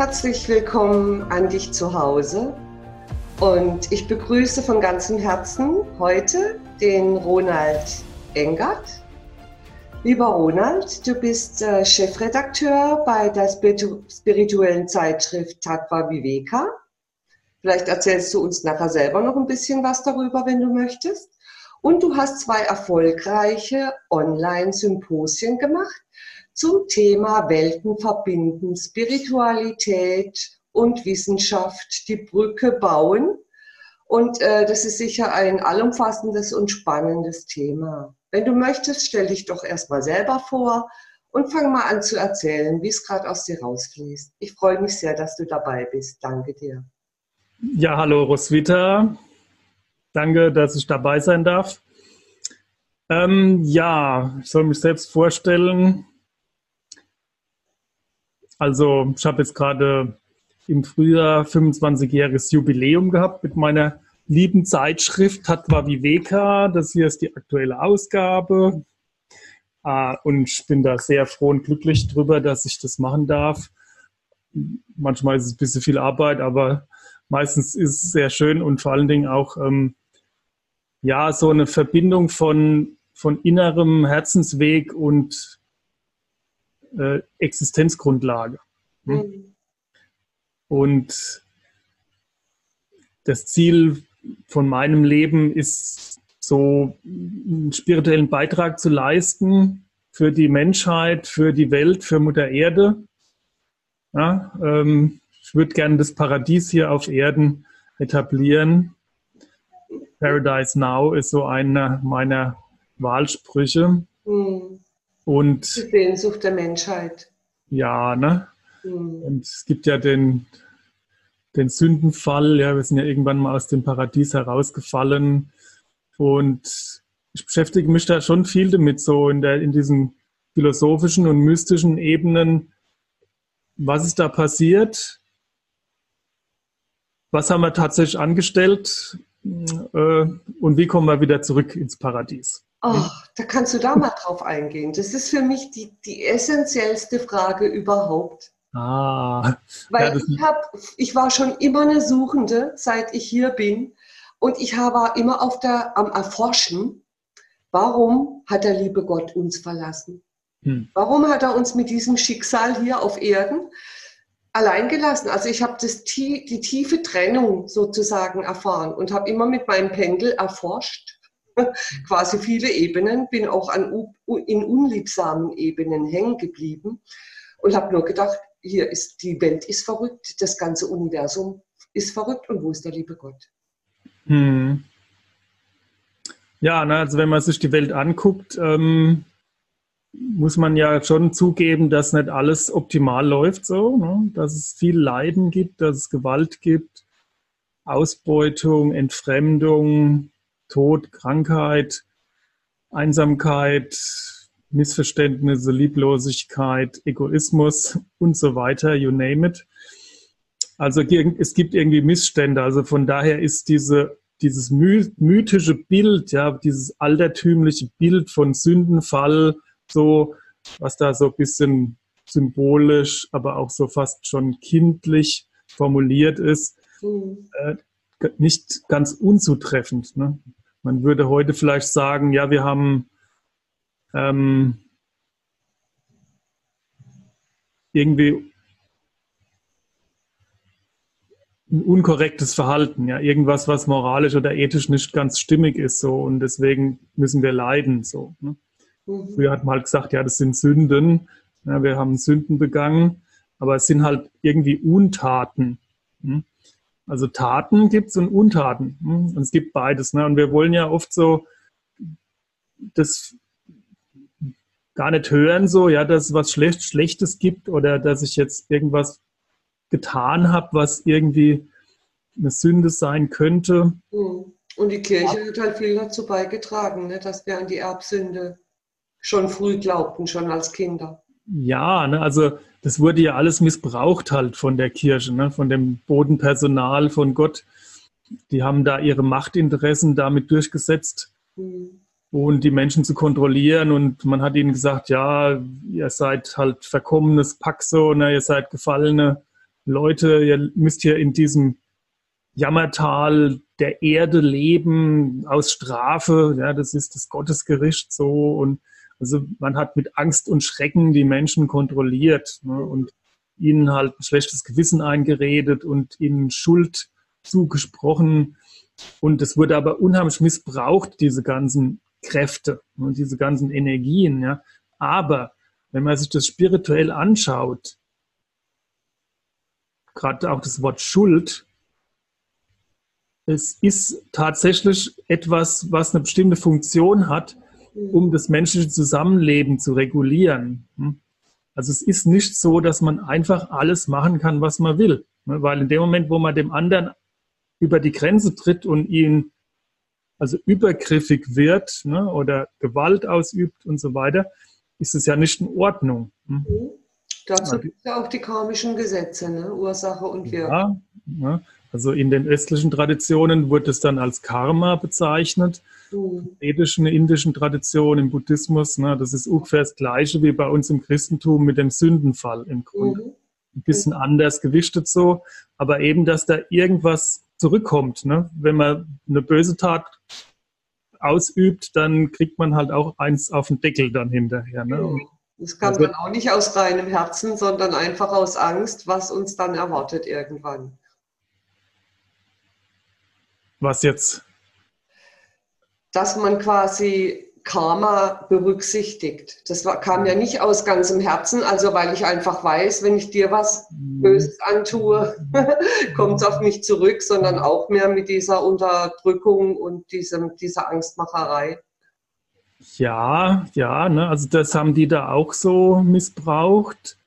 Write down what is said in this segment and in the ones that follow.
Herzlich willkommen an dich zu Hause und ich begrüße von ganzem Herzen heute den Ronald Engert. Lieber Ronald, du bist äh, Chefredakteur bei der spirituellen Zeitschrift Tattva Viveka. Vielleicht erzählst du uns nachher selber noch ein bisschen was darüber, wenn du möchtest. Und du hast zwei erfolgreiche Online-Symposien gemacht zum Thema Welten verbinden, Spiritualität und Wissenschaft, die Brücke bauen. Und äh, das ist sicher ein allumfassendes und spannendes Thema. Wenn du möchtest, stell dich doch erstmal selber vor und fang mal an zu erzählen, wie es gerade aus dir rausfließt. Ich freue mich sehr, dass du dabei bist. Danke dir. Ja, hallo Roswitha. Danke, dass ich dabei sein darf. Ähm, ja, ich soll mich selbst vorstellen. Also ich habe jetzt gerade im Frühjahr 25-jähriges Jubiläum gehabt mit meiner lieben Zeitschrift Tatva Viveka. Das hier ist die aktuelle Ausgabe. Ah, und ich bin da sehr froh und glücklich drüber, dass ich das machen darf. Manchmal ist es ein bisschen viel Arbeit, aber meistens ist es sehr schön und vor allen Dingen auch ähm, ja so eine Verbindung von, von innerem Herzensweg und äh, Existenzgrundlage. Hm? Mhm. Und das Ziel von meinem Leben ist, so einen spirituellen Beitrag zu leisten für die Menschheit, für die Welt, für Mutter Erde. Ja, ähm, ich würde gerne das Paradies hier auf Erden etablieren. Paradise Now ist so einer meiner Wahlsprüche. Mhm. Und die Sehnsucht der Menschheit. Ja, ne? Mhm. Und es gibt ja den, den Sündenfall, ja, wir sind ja irgendwann mal aus dem Paradies herausgefallen. Und ich beschäftige mich da schon viel damit, so in, der, in diesen philosophischen und mystischen Ebenen. Was ist da passiert? Was haben wir tatsächlich angestellt? Äh, und wie kommen wir wieder zurück ins Paradies? Oh, da kannst du da mal drauf eingehen. Das ist für mich die, die essentiellste Frage überhaupt. Ah. Weil ja, ich, hab, ich war schon immer eine Suchende, seit ich hier bin. Und ich war immer auf der, am Erforschen, warum hat der liebe Gott uns verlassen? Hm. Warum hat er uns mit diesem Schicksal hier auf Erden allein gelassen? Also ich habe die tiefe Trennung sozusagen erfahren und habe immer mit meinem Pendel erforscht quasi viele Ebenen, bin auch an, in unliebsamen Ebenen hängen geblieben und habe nur gedacht, hier ist die Welt ist verrückt, das ganze Universum ist verrückt und wo ist der liebe Gott? Hm. Ja, na, also wenn man sich die Welt anguckt, ähm, muss man ja schon zugeben, dass nicht alles optimal läuft so, ne? dass es viel Leiden gibt, dass es Gewalt gibt, Ausbeutung, Entfremdung, Tod, Krankheit, Einsamkeit, Missverständnisse, Lieblosigkeit, Egoismus und so weiter, you name it. Also es gibt irgendwie Missstände. Also von daher ist diese, dieses mythische Bild, ja, dieses altertümliche Bild von Sündenfall, so, was da so ein bisschen symbolisch, aber auch so fast schon kindlich formuliert ist, mhm. äh, nicht ganz unzutreffend. Ne? Man würde heute vielleicht sagen, ja, wir haben ähm, irgendwie ein unkorrektes Verhalten, ja, irgendwas, was moralisch oder ethisch nicht ganz stimmig ist, so und deswegen müssen wir leiden, so. Ne? Mhm. Früher hat man halt gesagt, ja, das sind Sünden, ja, wir haben Sünden begangen, aber es sind halt irgendwie Untaten. Hm? Also Taten gibt es und Untaten. Hm? Und es gibt beides. Ne? Und wir wollen ja oft so das gar nicht hören, so, ja, dass es was Schlecht, Schlechtes gibt oder dass ich jetzt irgendwas getan habe, was irgendwie eine Sünde sein könnte. Hm. Und die Kirche hat halt viel dazu beigetragen, ne, dass wir an die Erbsünde schon früh glaubten, schon als Kinder. Ja, ne, also das wurde ja alles missbraucht halt von der Kirche, ne? von dem Bodenpersonal, von Gott. Die haben da ihre Machtinteressen damit durchgesetzt, mhm. und die Menschen zu kontrollieren. Und man hat ihnen gesagt, ja, ihr seid halt verkommenes Pack so, ne? ihr seid gefallene Leute, ihr müsst hier in diesem Jammertal der Erde leben aus Strafe, ja, das ist das Gottesgericht so und also man hat mit Angst und Schrecken die Menschen kontrolliert ne, und ihnen halt ein schlechtes Gewissen eingeredet und ihnen Schuld zugesprochen. Und es wurde aber unheimlich missbraucht, diese ganzen Kräfte und diese ganzen Energien. Ja. Aber wenn man sich das spirituell anschaut, gerade auch das Wort Schuld, es ist tatsächlich etwas, was eine bestimmte Funktion hat, um das menschliche Zusammenleben zu regulieren. Hm? Also es ist nicht so, dass man einfach alles machen kann, was man will. Ne? Weil in dem Moment, wo man dem anderen über die Grenze tritt und ihn also übergriffig wird ne, oder Gewalt ausübt und so weiter, ist es ja nicht in Ordnung. Hm? Mhm. Dazu gibt es ja auch die karmischen Gesetze, ne? Ursache und Wirkung. Ja, ja, also in den östlichen Traditionen wird es dann als Karma bezeichnet. Mhm. In der indischen Tradition, im Buddhismus, ne, das ist ungefähr das Gleiche wie bei uns im Christentum mit dem Sündenfall im Grunde. Mhm. Ein bisschen anders gewichtet so, aber eben, dass da irgendwas zurückkommt. Ne? Wenn man eine böse Tat ausübt, dann kriegt man halt auch eins auf den Deckel dann hinterher. Ne? Mhm. Das kann also, man auch nicht aus reinem Herzen, sondern einfach aus Angst, was uns dann erwartet irgendwann. Was jetzt? Dass man quasi Karma berücksichtigt. Das war, kam ja nicht aus ganzem Herzen, also weil ich einfach weiß, wenn ich dir was mhm. Böses antue, kommt es auf mich zurück, sondern auch mehr mit dieser Unterdrückung und diesem, dieser Angstmacherei. Ja, ja, ne, also das haben die da auch so missbraucht.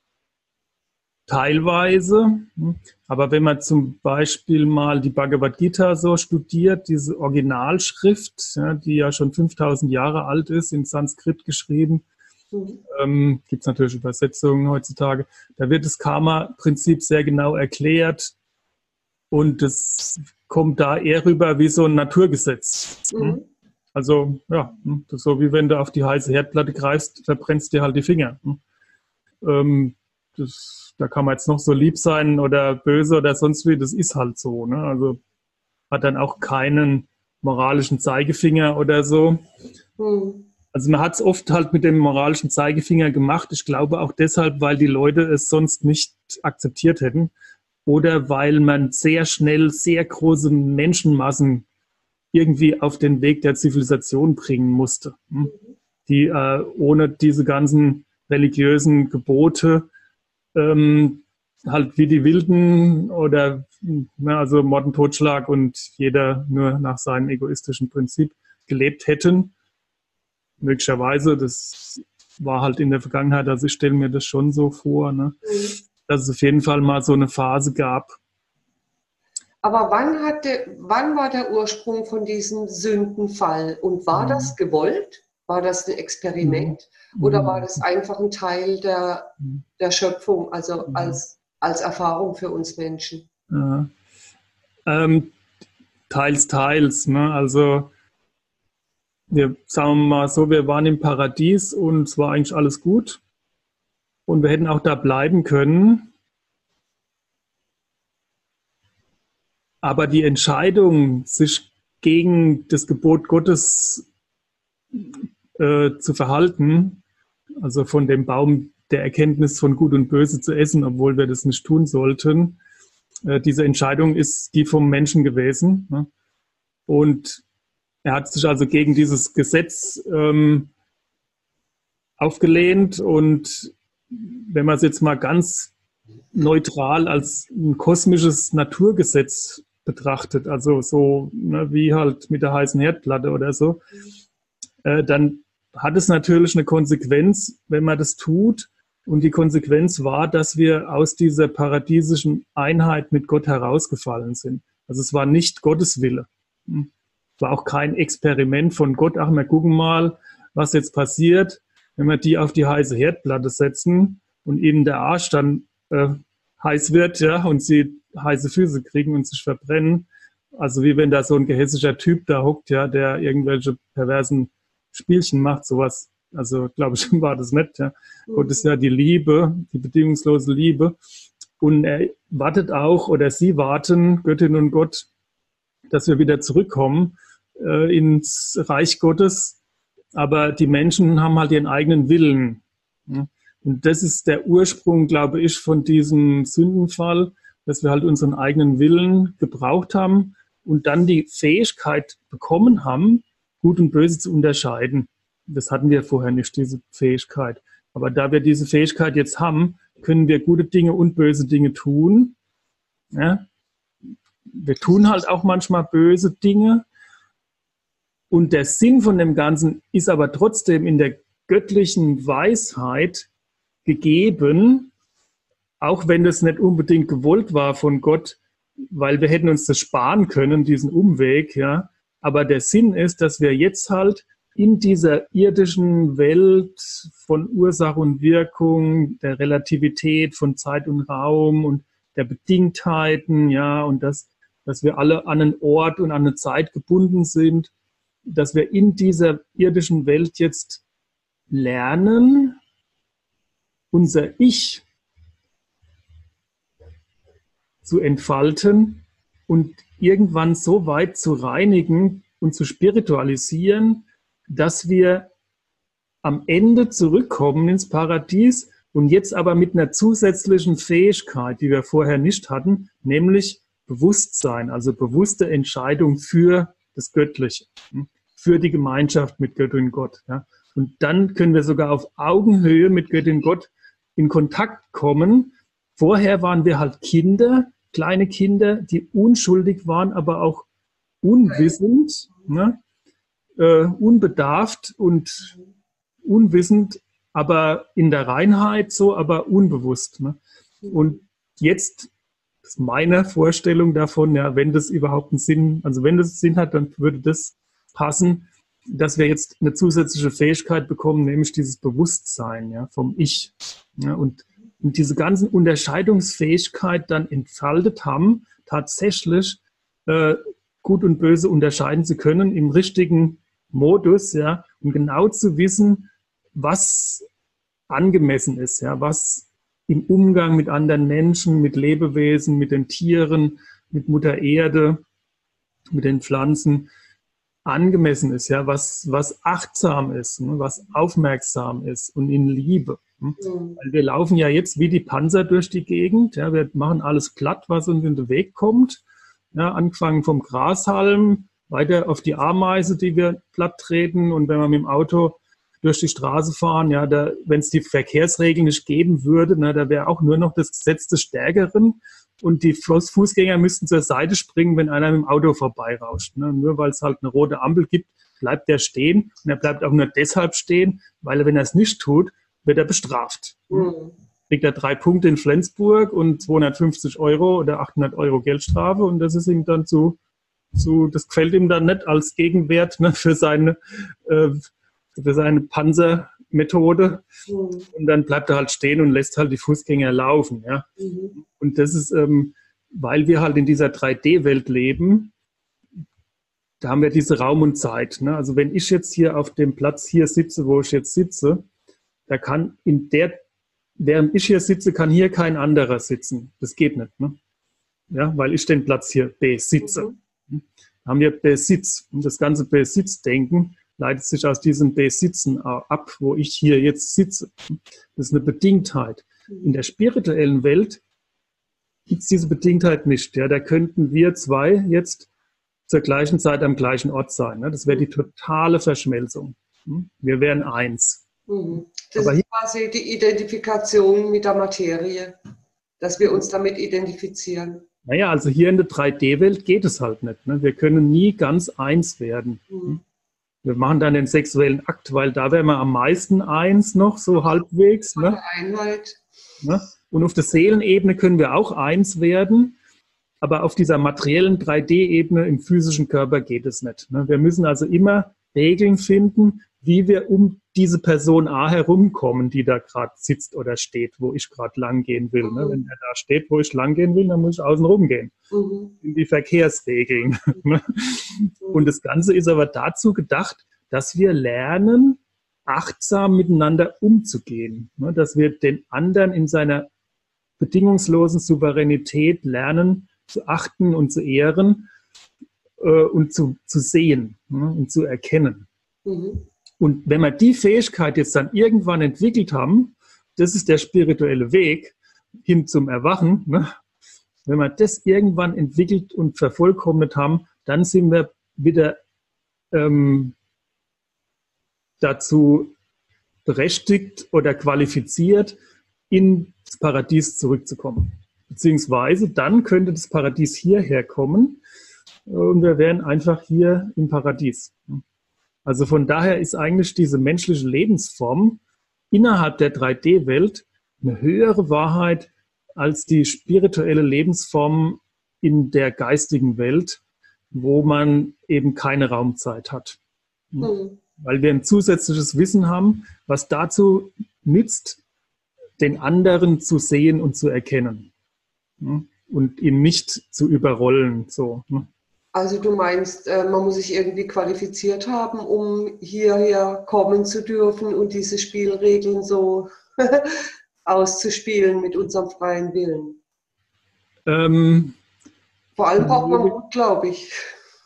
Teilweise. Hm. Aber wenn man zum Beispiel mal die Bhagavad Gita so studiert, diese Originalschrift, ja, die ja schon 5000 Jahre alt ist, in Sanskrit geschrieben, mhm. ähm, gibt es natürlich Übersetzungen heutzutage, da wird das Karma-Prinzip sehr genau erklärt und es kommt da eher rüber wie so ein Naturgesetz. Hm. Mhm. Also, ja, ist so wie wenn du auf die heiße Herdplatte greifst, verbrennst dir halt die Finger. Ähm, das, da kann man jetzt noch so lieb sein oder böse oder sonst wie, das ist halt so. Ne? Also hat dann auch keinen moralischen Zeigefinger oder so. Mhm. Also man hat es oft halt mit dem moralischen Zeigefinger gemacht. Ich glaube auch deshalb, weil die Leute es sonst nicht akzeptiert hätten oder weil man sehr schnell sehr große Menschenmassen irgendwie auf den Weg der Zivilisation bringen musste, hm? die äh, ohne diese ganzen religiösen Gebote ähm, halt wie die Wilden oder na, also Mord und Totschlag und jeder nur nach seinem egoistischen Prinzip gelebt hätten. Möglicherweise, das war halt in der Vergangenheit, also ich stelle mir das schon so vor, ne, mhm. dass es auf jeden Fall mal so eine Phase gab. Aber wann, hatte, wann war der Ursprung von diesem Sündenfall und war mhm. das gewollt? War das ein Experiment mhm. oder war das einfach ein Teil der, mhm. der Schöpfung, also mhm. als, als Erfahrung für uns Menschen? Ja. Ähm, teils, teils. Ne? Also wir sagen mal so, wir waren im Paradies und es war eigentlich alles gut. Und wir hätten auch da bleiben können. Aber die Entscheidung, sich gegen das Gebot Gottes äh, zu verhalten, also von dem Baum der Erkenntnis von Gut und Böse zu essen, obwohl wir das nicht tun sollten. Äh, diese Entscheidung ist die vom Menschen gewesen. Ne? Und er hat sich also gegen dieses Gesetz ähm, aufgelehnt und wenn man es jetzt mal ganz neutral als ein kosmisches Naturgesetz betrachtet, also so ne, wie halt mit der heißen Herdplatte oder so, äh, dann hat es natürlich eine Konsequenz, wenn man das tut. Und die Konsequenz war, dass wir aus dieser paradiesischen Einheit mit Gott herausgefallen sind. Also es war nicht Gottes Wille. Hm. Es war auch kein Experiment von Gott. Ach, wir gucken mal, was jetzt passiert, wenn wir die auf die heiße Herdplatte setzen und ihnen der Arsch dann äh, heiß wird, ja, und sie heiße Füße kriegen und sich verbrennen. Also wie wenn da so ein gehässischer Typ da hockt, ja, der irgendwelche perversen Spielchen macht, sowas. Also glaube ich, war das nett. Ja. Mhm. Gott ist ja die Liebe, die bedingungslose Liebe. Und er wartet auch, oder sie warten, Göttin und Gott, dass wir wieder zurückkommen äh, ins Reich Gottes. Aber die Menschen haben halt ihren eigenen Willen. Ja? Und das ist der Ursprung, glaube ich, von diesem Sündenfall, dass wir halt unseren eigenen Willen gebraucht haben und dann die Fähigkeit bekommen haben, Gut und Böse zu unterscheiden. Das hatten wir vorher nicht, diese Fähigkeit. Aber da wir diese Fähigkeit jetzt haben, können wir gute Dinge und böse Dinge tun. Ja? Wir tun halt auch manchmal böse Dinge. Und der Sinn von dem Ganzen ist aber trotzdem in der göttlichen Weisheit gegeben, auch wenn das nicht unbedingt gewollt war von Gott, weil wir hätten uns das sparen können, diesen Umweg, ja. Aber der Sinn ist, dass wir jetzt halt in dieser irdischen Welt von Ursache und Wirkung, der Relativität von Zeit und Raum und der Bedingtheiten, ja, und das, dass wir alle an einen Ort und an eine Zeit gebunden sind, dass wir in dieser irdischen Welt jetzt lernen, unser Ich zu entfalten und irgendwann so weit zu reinigen und zu spiritualisieren, dass wir am Ende zurückkommen ins Paradies und jetzt aber mit einer zusätzlichen Fähigkeit, die wir vorher nicht hatten, nämlich Bewusstsein, also bewusste Entscheidung für das Göttliche, für die Gemeinschaft mit Göttin Gott. Ja. Und dann können wir sogar auf Augenhöhe mit Göttin Gott in Kontakt kommen. Vorher waren wir halt Kinder, kleine Kinder, die unschuldig waren, aber auch unwissend, ne? äh, unbedarft und unwissend, aber in der Reinheit so, aber unbewusst. Ne? Und jetzt ist meine Vorstellung davon, ja, wenn das überhaupt einen Sinn, also wenn das Sinn hat, dann würde das passen, dass wir jetzt eine zusätzliche Fähigkeit bekommen, nämlich dieses Bewusstsein ja, vom Ich. Ja, und, und diese ganzen Unterscheidungsfähigkeit dann entfaltet haben, tatsächlich äh, gut und böse unterscheiden zu können im richtigen Modus, ja, um genau zu wissen, was angemessen ist, ja, was im Umgang mit anderen Menschen, mit Lebewesen, mit den Tieren, mit Mutter Erde, mit den Pflanzen, angemessen ist, ja, was, was achtsam ist, ne, was aufmerksam ist und in Liebe. Hm? Mhm. Weil wir laufen ja jetzt wie die Panzer durch die Gegend, ja, wir machen alles glatt, was uns in den Weg kommt, ja, angefangen vom Grashalm, weiter auf die Ameise, die wir platt treten und wenn wir mit dem Auto durch die Straße fahren, ja, wenn es die Verkehrsregeln nicht geben würde, na, da wäre auch nur noch das Gesetz des Stärkeren und die Fußgänger müssten zur Seite springen, wenn einer mit dem Auto vorbeirauscht. Ne? Nur weil es halt eine rote Ampel gibt, bleibt der stehen und er bleibt auch nur deshalb stehen, weil er, wenn er es nicht tut, wird er bestraft. Mhm. Kriegt er drei Punkte in Flensburg und 250 Euro oder 800 Euro Geldstrafe und das ist ihm dann zu, zu das gefällt ihm dann nicht als Gegenwert ne, für seine äh, für seine Panzermethode. Mhm. Und dann bleibt er halt stehen und lässt halt die Fußgänger laufen. Ja? Mhm. Und das ist, ähm, weil wir halt in dieser 3D-Welt leben, da haben wir diese Raum und Zeit. Ne? Also wenn ich jetzt hier auf dem Platz hier sitze, wo ich jetzt sitze, da kann in der, während ich hier sitze, kann hier kein anderer sitzen. Das geht nicht. Ne? Ja, weil ich den Platz hier besitze. Mhm. Da haben wir Besitz. Und das ganze Besitzdenken leitet sich aus diesem Besitzen ab, wo ich hier jetzt sitze. Das ist eine Bedingtheit. In der spirituellen Welt gibt es diese Bedingtheit nicht. Ja, da könnten wir zwei jetzt zur gleichen Zeit am gleichen Ort sein. Ne? Das wäre die totale Verschmelzung. Hm? Wir wären eins. Mhm. Das Aber ist quasi die Identifikation mit der Materie, dass wir uns damit identifizieren. Naja, also hier in der 3D-Welt geht es halt nicht. Ne? Wir können nie ganz eins werden. Mhm. Wir machen dann den sexuellen Akt, weil da wären wir am meisten eins noch, so halbwegs. Ne? Einheit. Ne? Und auf der Seelenebene können wir auch eins werden, aber auf dieser materiellen 3D-Ebene im physischen Körper geht es nicht. Ne? Wir müssen also immer Regeln finden, wie wir um diese Person A herumkommen, die da gerade sitzt oder steht, wo ich gerade lang gehen will. Mhm. Ne? Wenn er da steht, wo ich lang gehen will, dann muss ich außen rumgehen. Mhm. In die Verkehrsregeln. Ne? mhm. Und das Ganze ist aber dazu gedacht, dass wir lernen, achtsam miteinander umzugehen. Ne? Dass wir den anderen in seiner bedingungslosen Souveränität lernen zu achten und zu ehren und zu, zu sehen ne, und zu erkennen. Mhm. Und wenn wir die Fähigkeit jetzt dann irgendwann entwickelt haben, das ist der spirituelle Weg hin zum Erwachen, ne? wenn wir das irgendwann entwickelt und vervollkommnet haben, dann sind wir wieder ähm, dazu berechtigt oder qualifiziert, ins Paradies zurückzukommen. Beziehungsweise dann könnte das Paradies hierher kommen und wir wären einfach hier im Paradies. Also von daher ist eigentlich diese menschliche Lebensform innerhalb der 3D-Welt eine höhere Wahrheit als die spirituelle Lebensform in der geistigen Welt, wo man eben keine Raumzeit hat. Mhm. Weil wir ein zusätzliches Wissen haben, was dazu nützt, den anderen zu sehen und zu erkennen. Und ihn nicht zu überrollen. So. Also du meinst, äh, man muss sich irgendwie qualifiziert haben, um hierher kommen zu dürfen und diese Spielregeln so auszuspielen mit unserem freien Willen. Ähm, Vor allem braucht man Mut, glaube ich.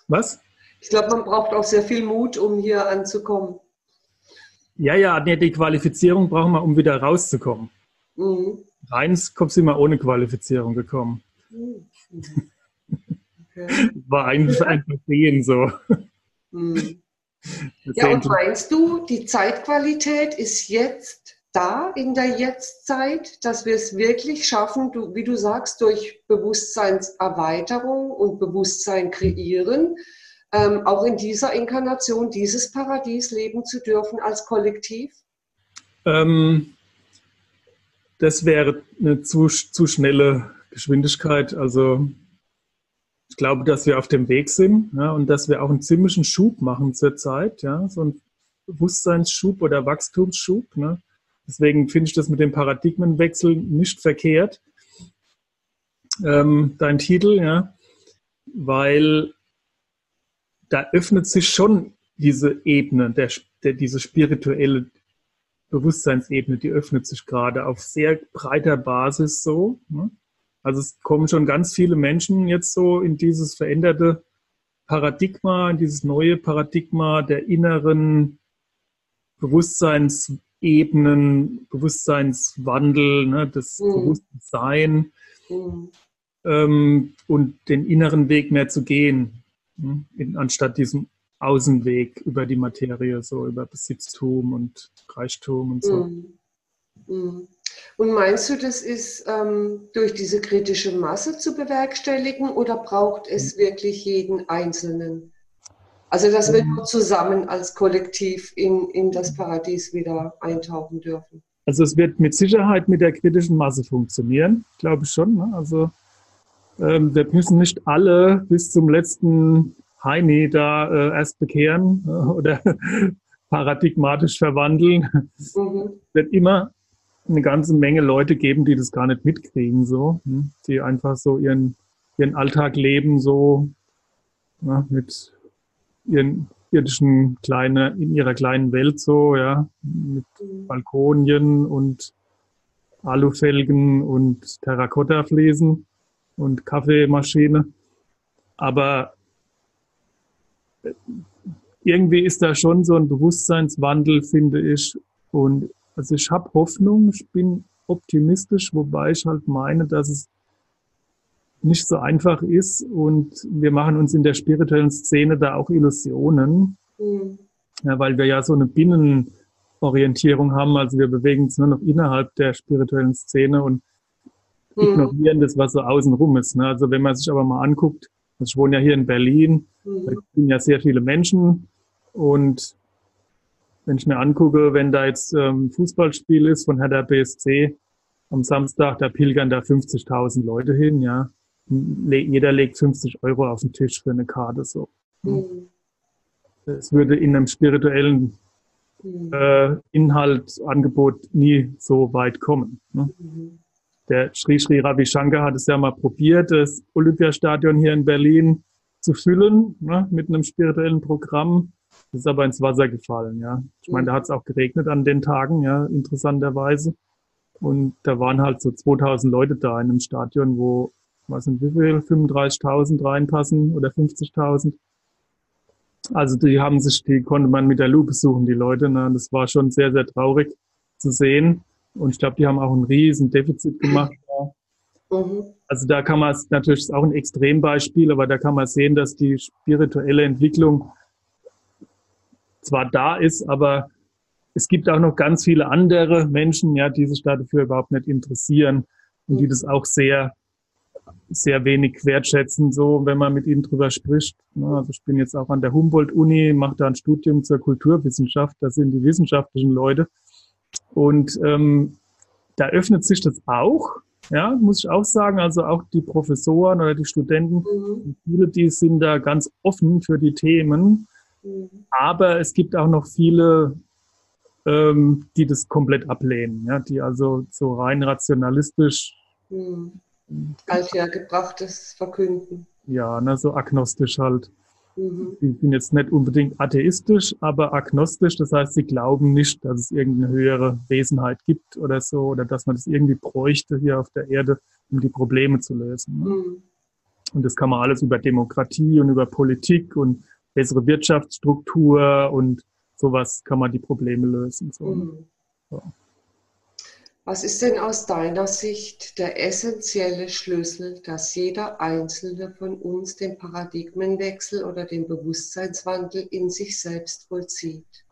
Was? Ich glaube, man braucht auch sehr viel Mut, um hier anzukommen. Ja, ja, die Qualifizierung brauchen wir, um wieder rauszukommen. Mhm. Reins kommst du immer ohne Qualifizierung gekommen. Mhm. Okay. War eigentlich ein Versehen so. Mhm. Ja, und meinst du, die Zeitqualität ist jetzt da in der Jetztzeit, dass wir es wirklich schaffen, du, wie du sagst, durch Bewusstseinserweiterung und Bewusstsein kreieren, ähm, auch in dieser Inkarnation dieses Paradies leben zu dürfen als Kollektiv? Ähm, das wäre eine zu, zu schnelle Geschwindigkeit. Also ich glaube, dass wir auf dem Weg sind ja, und dass wir auch einen ziemlichen Schub machen zurzeit, ja, so einen Bewusstseinsschub oder Wachstumsschub. Ne? Deswegen finde ich das mit dem Paradigmenwechsel nicht verkehrt, ähm, dein Titel, ja, weil da öffnet sich schon diese Ebene, der, der, diese spirituelle Bewusstseinsebene, die öffnet sich gerade auf sehr breiter Basis so. Ne? Also es kommen schon ganz viele Menschen jetzt so in dieses veränderte Paradigma, in dieses neue Paradigma der inneren Bewusstseins, Ebenen, Bewusstseinswandel, ne, das mhm. Bewusstsein mhm. ähm, und den inneren Weg mehr zu gehen, ne, in, anstatt diesem Außenweg über die Materie, so über Besitztum und Reichtum und so. Mhm. Mhm. Und meinst du, das ist ähm, durch diese kritische Masse zu bewerkstelligen oder braucht es mhm. wirklich jeden Einzelnen? Also, dass wir nur zusammen als Kollektiv in, in das Paradies wieder eintauchen dürfen. Also, es wird mit Sicherheit mit der kritischen Masse funktionieren, glaube ich schon. Ne? Also, ähm, wir müssen nicht alle bis zum letzten Heini da äh, erst bekehren äh, oder paradigmatisch verwandeln. Mhm. Wird immer eine ganze Menge Leute geben, die das gar nicht mitkriegen, so, hm? die einfach so ihren, ihren Alltag leben, so ja, mit ihren irdischen kleine, in ihrer kleinen Welt so, ja, mit Balkonien und Alufelgen und Terrakottafliesen und Kaffeemaschine. Aber äh, irgendwie ist da schon so ein Bewusstseinswandel, finde ich. Und also ich habe Hoffnung, ich bin optimistisch, wobei ich halt meine, dass es nicht so einfach ist und wir machen uns in der spirituellen Szene da auch Illusionen, mhm. ja, weil wir ja so eine Binnenorientierung haben, also wir bewegen uns nur noch innerhalb der spirituellen Szene und mhm. ignorieren das, was so außenrum ist. Ne? Also wenn man sich aber mal anguckt, also ich wohne ja hier in Berlin, mhm. da sind ja sehr viele Menschen und wenn ich mir angucke, wenn da jetzt ähm, Fußballspiel ist von Hertha BSC am Samstag, da pilgern da 50.000 Leute hin, ja jeder legt 50 Euro auf den Tisch für eine Karte so. Mhm. Es würde in einem spirituellen mhm. äh, Inhalt, Angebot nie so weit kommen. Ne? Mhm. Der Sri Sri Ravi Shankar hat es ja mal probiert, das Olympiastadion hier in Berlin zu füllen ne, mit einem spirituellen Programm. Das ist aber ins Wasser gefallen, ja. Ich meine, da hat es auch geregnet an den Tagen, ja, interessanterweise. Und da waren halt so 2000 Leute da in einem Stadion, wo, weiß nicht wie viel, 35.000 reinpassen oder 50.000. Also die haben sich, die konnte man mit der Lupe suchen, die Leute. Ne? Das war schon sehr, sehr traurig zu sehen. Und ich glaube, die haben auch ein riesen Defizit gemacht. Mhm. Also da kann man es natürlich ist auch ein Extrembeispiel, aber da kann man sehen, dass die spirituelle Entwicklung zwar da ist, aber es gibt auch noch ganz viele andere Menschen, ja, die sich dafür überhaupt nicht interessieren und die das auch sehr, sehr wenig wertschätzen, so wenn man mit ihnen drüber spricht. Also ich bin jetzt auch an der Humboldt-Uni, mache da ein Studium zur Kulturwissenschaft, das sind die wissenschaftlichen Leute. Und ähm, da öffnet sich das auch, ja, muss ich auch sagen. Also auch die Professoren oder die Studenten, mhm. viele, die sind da ganz offen für die Themen. Mhm. Aber es gibt auch noch viele ähm, die das komplett ablehnen, ja, die also so rein rationalistisch hm. althergebrachtes verkünden. Ja, ne, so agnostisch halt. Mhm. Die sind jetzt nicht unbedingt atheistisch, aber agnostisch, das heißt, sie glauben nicht, dass es irgendeine höhere Wesenheit gibt oder so, oder dass man das irgendwie bräuchte hier auf der Erde, um die Probleme zu lösen. Ne? Mhm. Und das kann man alles über Demokratie und über Politik und bessere Wirtschaftsstruktur und sowas kann man die Probleme lösen. So. Mhm. So. Was ist denn aus deiner Sicht der essentielle Schlüssel, dass jeder Einzelne von uns den Paradigmenwechsel oder den Bewusstseinswandel in sich selbst vollzieht?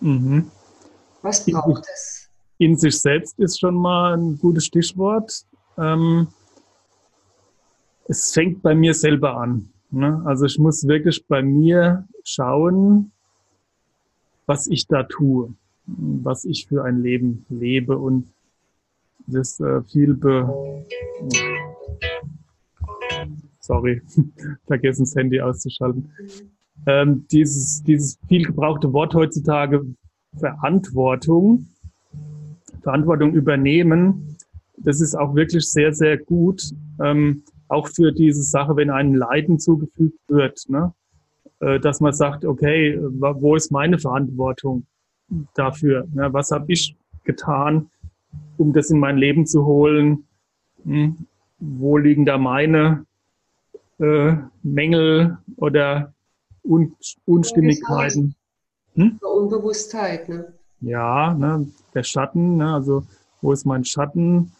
Mhm. Was braucht in, es? In sich selbst ist schon mal ein gutes Stichwort. Ähm, es fängt bei mir selber an. Ne? Also ich muss wirklich bei mir schauen, was ich da tue, was ich für ein Leben lebe und das äh, viel be sorry, vergessen das Handy auszuschalten. Ähm, dieses, dieses viel gebrauchte Wort heutzutage Verantwortung, Verantwortung übernehmen, das ist auch wirklich sehr, sehr gut, ähm, auch für diese Sache, wenn einem Leiden zugefügt wird. Ne? Äh, dass man sagt, okay, wo ist meine Verantwortung dafür? was habe ich getan, um das in mein Leben zu holen? Hm, wo liegen da meine äh, Mängel oder Un Unstimmigkeiten? Hm? Unbewusstheit, ne? Ja, ne, der Schatten, ne, also wo ist mein Schatten?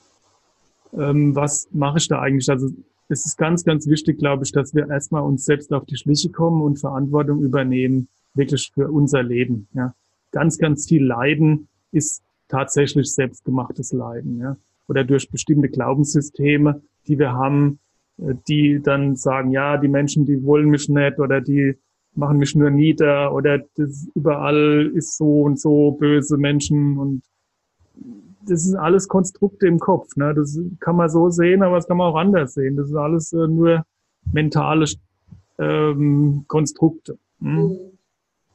Ähm, was mache ich da eigentlich? Also es ist ganz, ganz wichtig, glaube ich, dass wir erstmal uns selbst auf die Schliche kommen und Verantwortung übernehmen, wirklich für unser Leben. Ja. Ganz, ganz viel Leiden ist tatsächlich selbstgemachtes Leiden. Ja. Oder durch bestimmte Glaubenssysteme, die wir haben, äh, die dann sagen, ja, die Menschen, die wollen mich nicht oder die machen mich nur nieder oder das überall ist so und so böse Menschen und das sind alles Konstrukte im Kopf. Ne? Das kann man so sehen, aber das kann man auch anders sehen. Das ist alles äh, nur mentale ähm, Konstrukte. Hm? Mhm.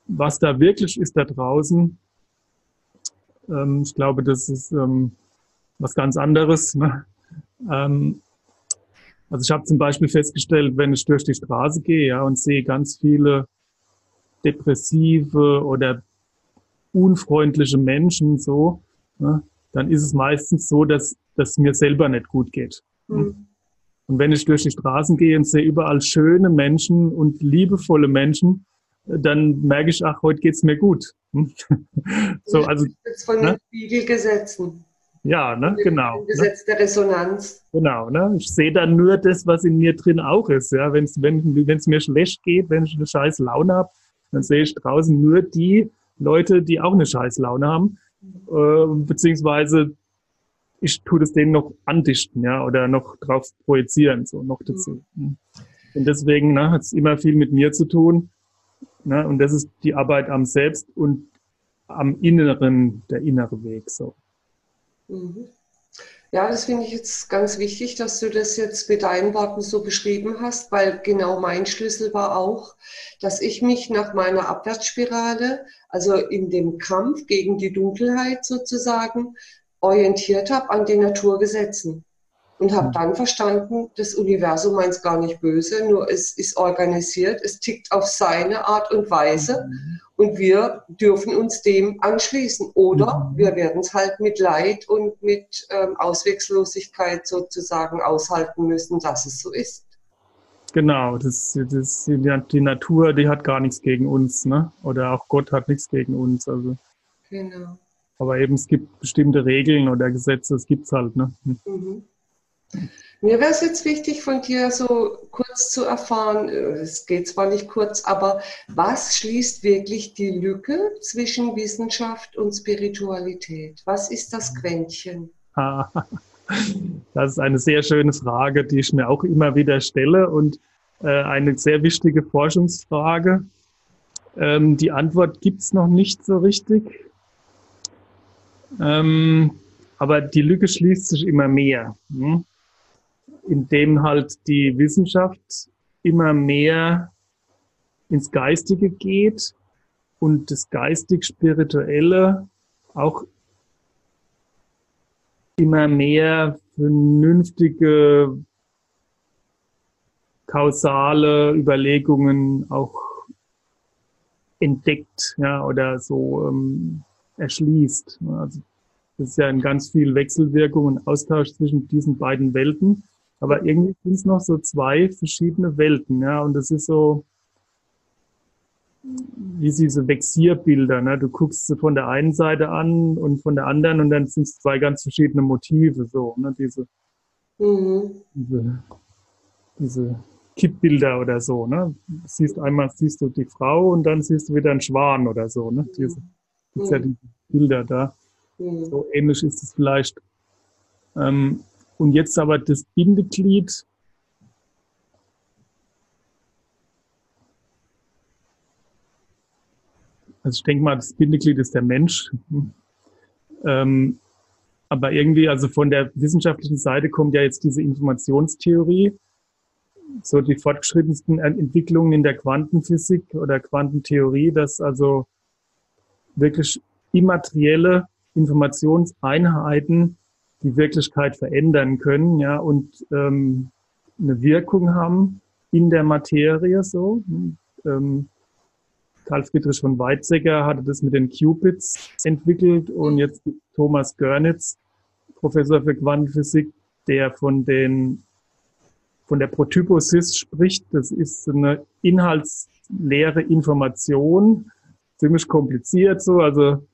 Was da wirklich ist da draußen, ähm, ich glaube, das ist ähm, was ganz anderes. Ne? Ähm, also ich habe zum Beispiel festgestellt, wenn ich durch die Straße gehe ja, und sehe ganz viele depressive oder unfreundliche Menschen so, ne, dann ist es meistens so, dass dass mir selber nicht gut geht. Mhm. Und wenn ich durch die Straßen gehe und sehe überall schöne Menschen und liebevolle Menschen, dann merke ich, ach, heute geht's mir gut. so, also, von ne? den Spiegelgesetzen. Ja, ne, genau. Ne? Gesetz ne? der Resonanz. Genau, ne? Ich sehe dann nur das, was in mir drin auch ist. Ja? Wenn's, wenn es mir schlecht geht, wenn ich eine scheiß Laune habe, dann sehe ich draußen nur die Leute, die auch eine scheiß Laune haben äh, beziehungsweise ich tue das denen noch andichten, ja, oder noch drauf projizieren, so noch dazu. Mhm. Und deswegen ne, hat es immer viel mit mir zu tun. Ne, und das ist die Arbeit am Selbst und am Inneren, der innere Weg. So. Mhm. Ja, das finde ich jetzt ganz wichtig, dass du das jetzt mit deinen Worten so beschrieben hast, weil genau mein Schlüssel war auch, dass ich mich nach meiner Abwärtsspirale, also in dem Kampf gegen die Dunkelheit sozusagen, orientiert habe an den Naturgesetzen. und habe dann verstanden, das Universum meint es gar nicht böse, nur es ist organisiert, es tickt auf seine Art und Weise mhm. Und wir dürfen uns dem anschließen oder mhm. wir werden es halt mit Leid und mit ähm, Auswegslosigkeit sozusagen aushalten müssen, dass es so ist. Genau, das, das, die Natur, die hat gar nichts gegen uns, ne? Oder auch Gott hat nichts gegen uns. Also. Genau. Aber eben, es gibt bestimmte Regeln oder Gesetze, es gibt es halt, ne? Mhm. Mir wäre es jetzt wichtig, von dir so kurz zu erfahren, es geht zwar nicht kurz, aber was schließt wirklich die Lücke zwischen Wissenschaft und Spiritualität? Was ist das Quäntchen? Das ist eine sehr schöne Frage, die ich mir auch immer wieder stelle und äh, eine sehr wichtige Forschungsfrage. Ähm, die Antwort gibt es noch nicht so richtig. Ähm, aber die Lücke schließt sich immer mehr. In dem halt die Wissenschaft immer mehr ins Geistige geht und das geistig-spirituelle auch immer mehr vernünftige kausale Überlegungen auch entdeckt ja, oder so ähm, erschließt. Also das ist ja ein ganz viel Wechselwirkung und Austausch zwischen diesen beiden Welten. Aber irgendwie sind es noch so zwei verschiedene Welten, ja. Und das ist so wie diese Vexierbilder, ne? Du guckst sie von der einen Seite an und von der anderen und dann sind es zwei ganz verschiedene Motive, so, ne? Diese, mhm. diese, diese Kippbilder oder so, ne? Du siehst einmal siehst du die Frau und dann siehst du wieder einen Schwan oder so, ne? Diese, mhm. ja diese Bilder da. Mhm. So ähnlich ist es vielleicht. Ähm, und jetzt aber das Bindeglied. Also ich denke mal, das Bindeglied ist der Mensch. Ähm, aber irgendwie, also von der wissenschaftlichen Seite kommt ja jetzt diese Informationstheorie, so die fortgeschrittensten Entwicklungen in der Quantenphysik oder Quantentheorie, dass also wirklich immaterielle Informationseinheiten die Wirklichkeit verändern können, ja, und ähm, eine Wirkung haben in der Materie so. Ähm, Karl Friedrich von Weizsäcker hatte das mit den Qubits entwickelt und jetzt Thomas Görnitz, Professor für Quantenphysik, der von den von der Protyposis spricht. Das ist eine inhaltsleere Information, ziemlich kompliziert so. Also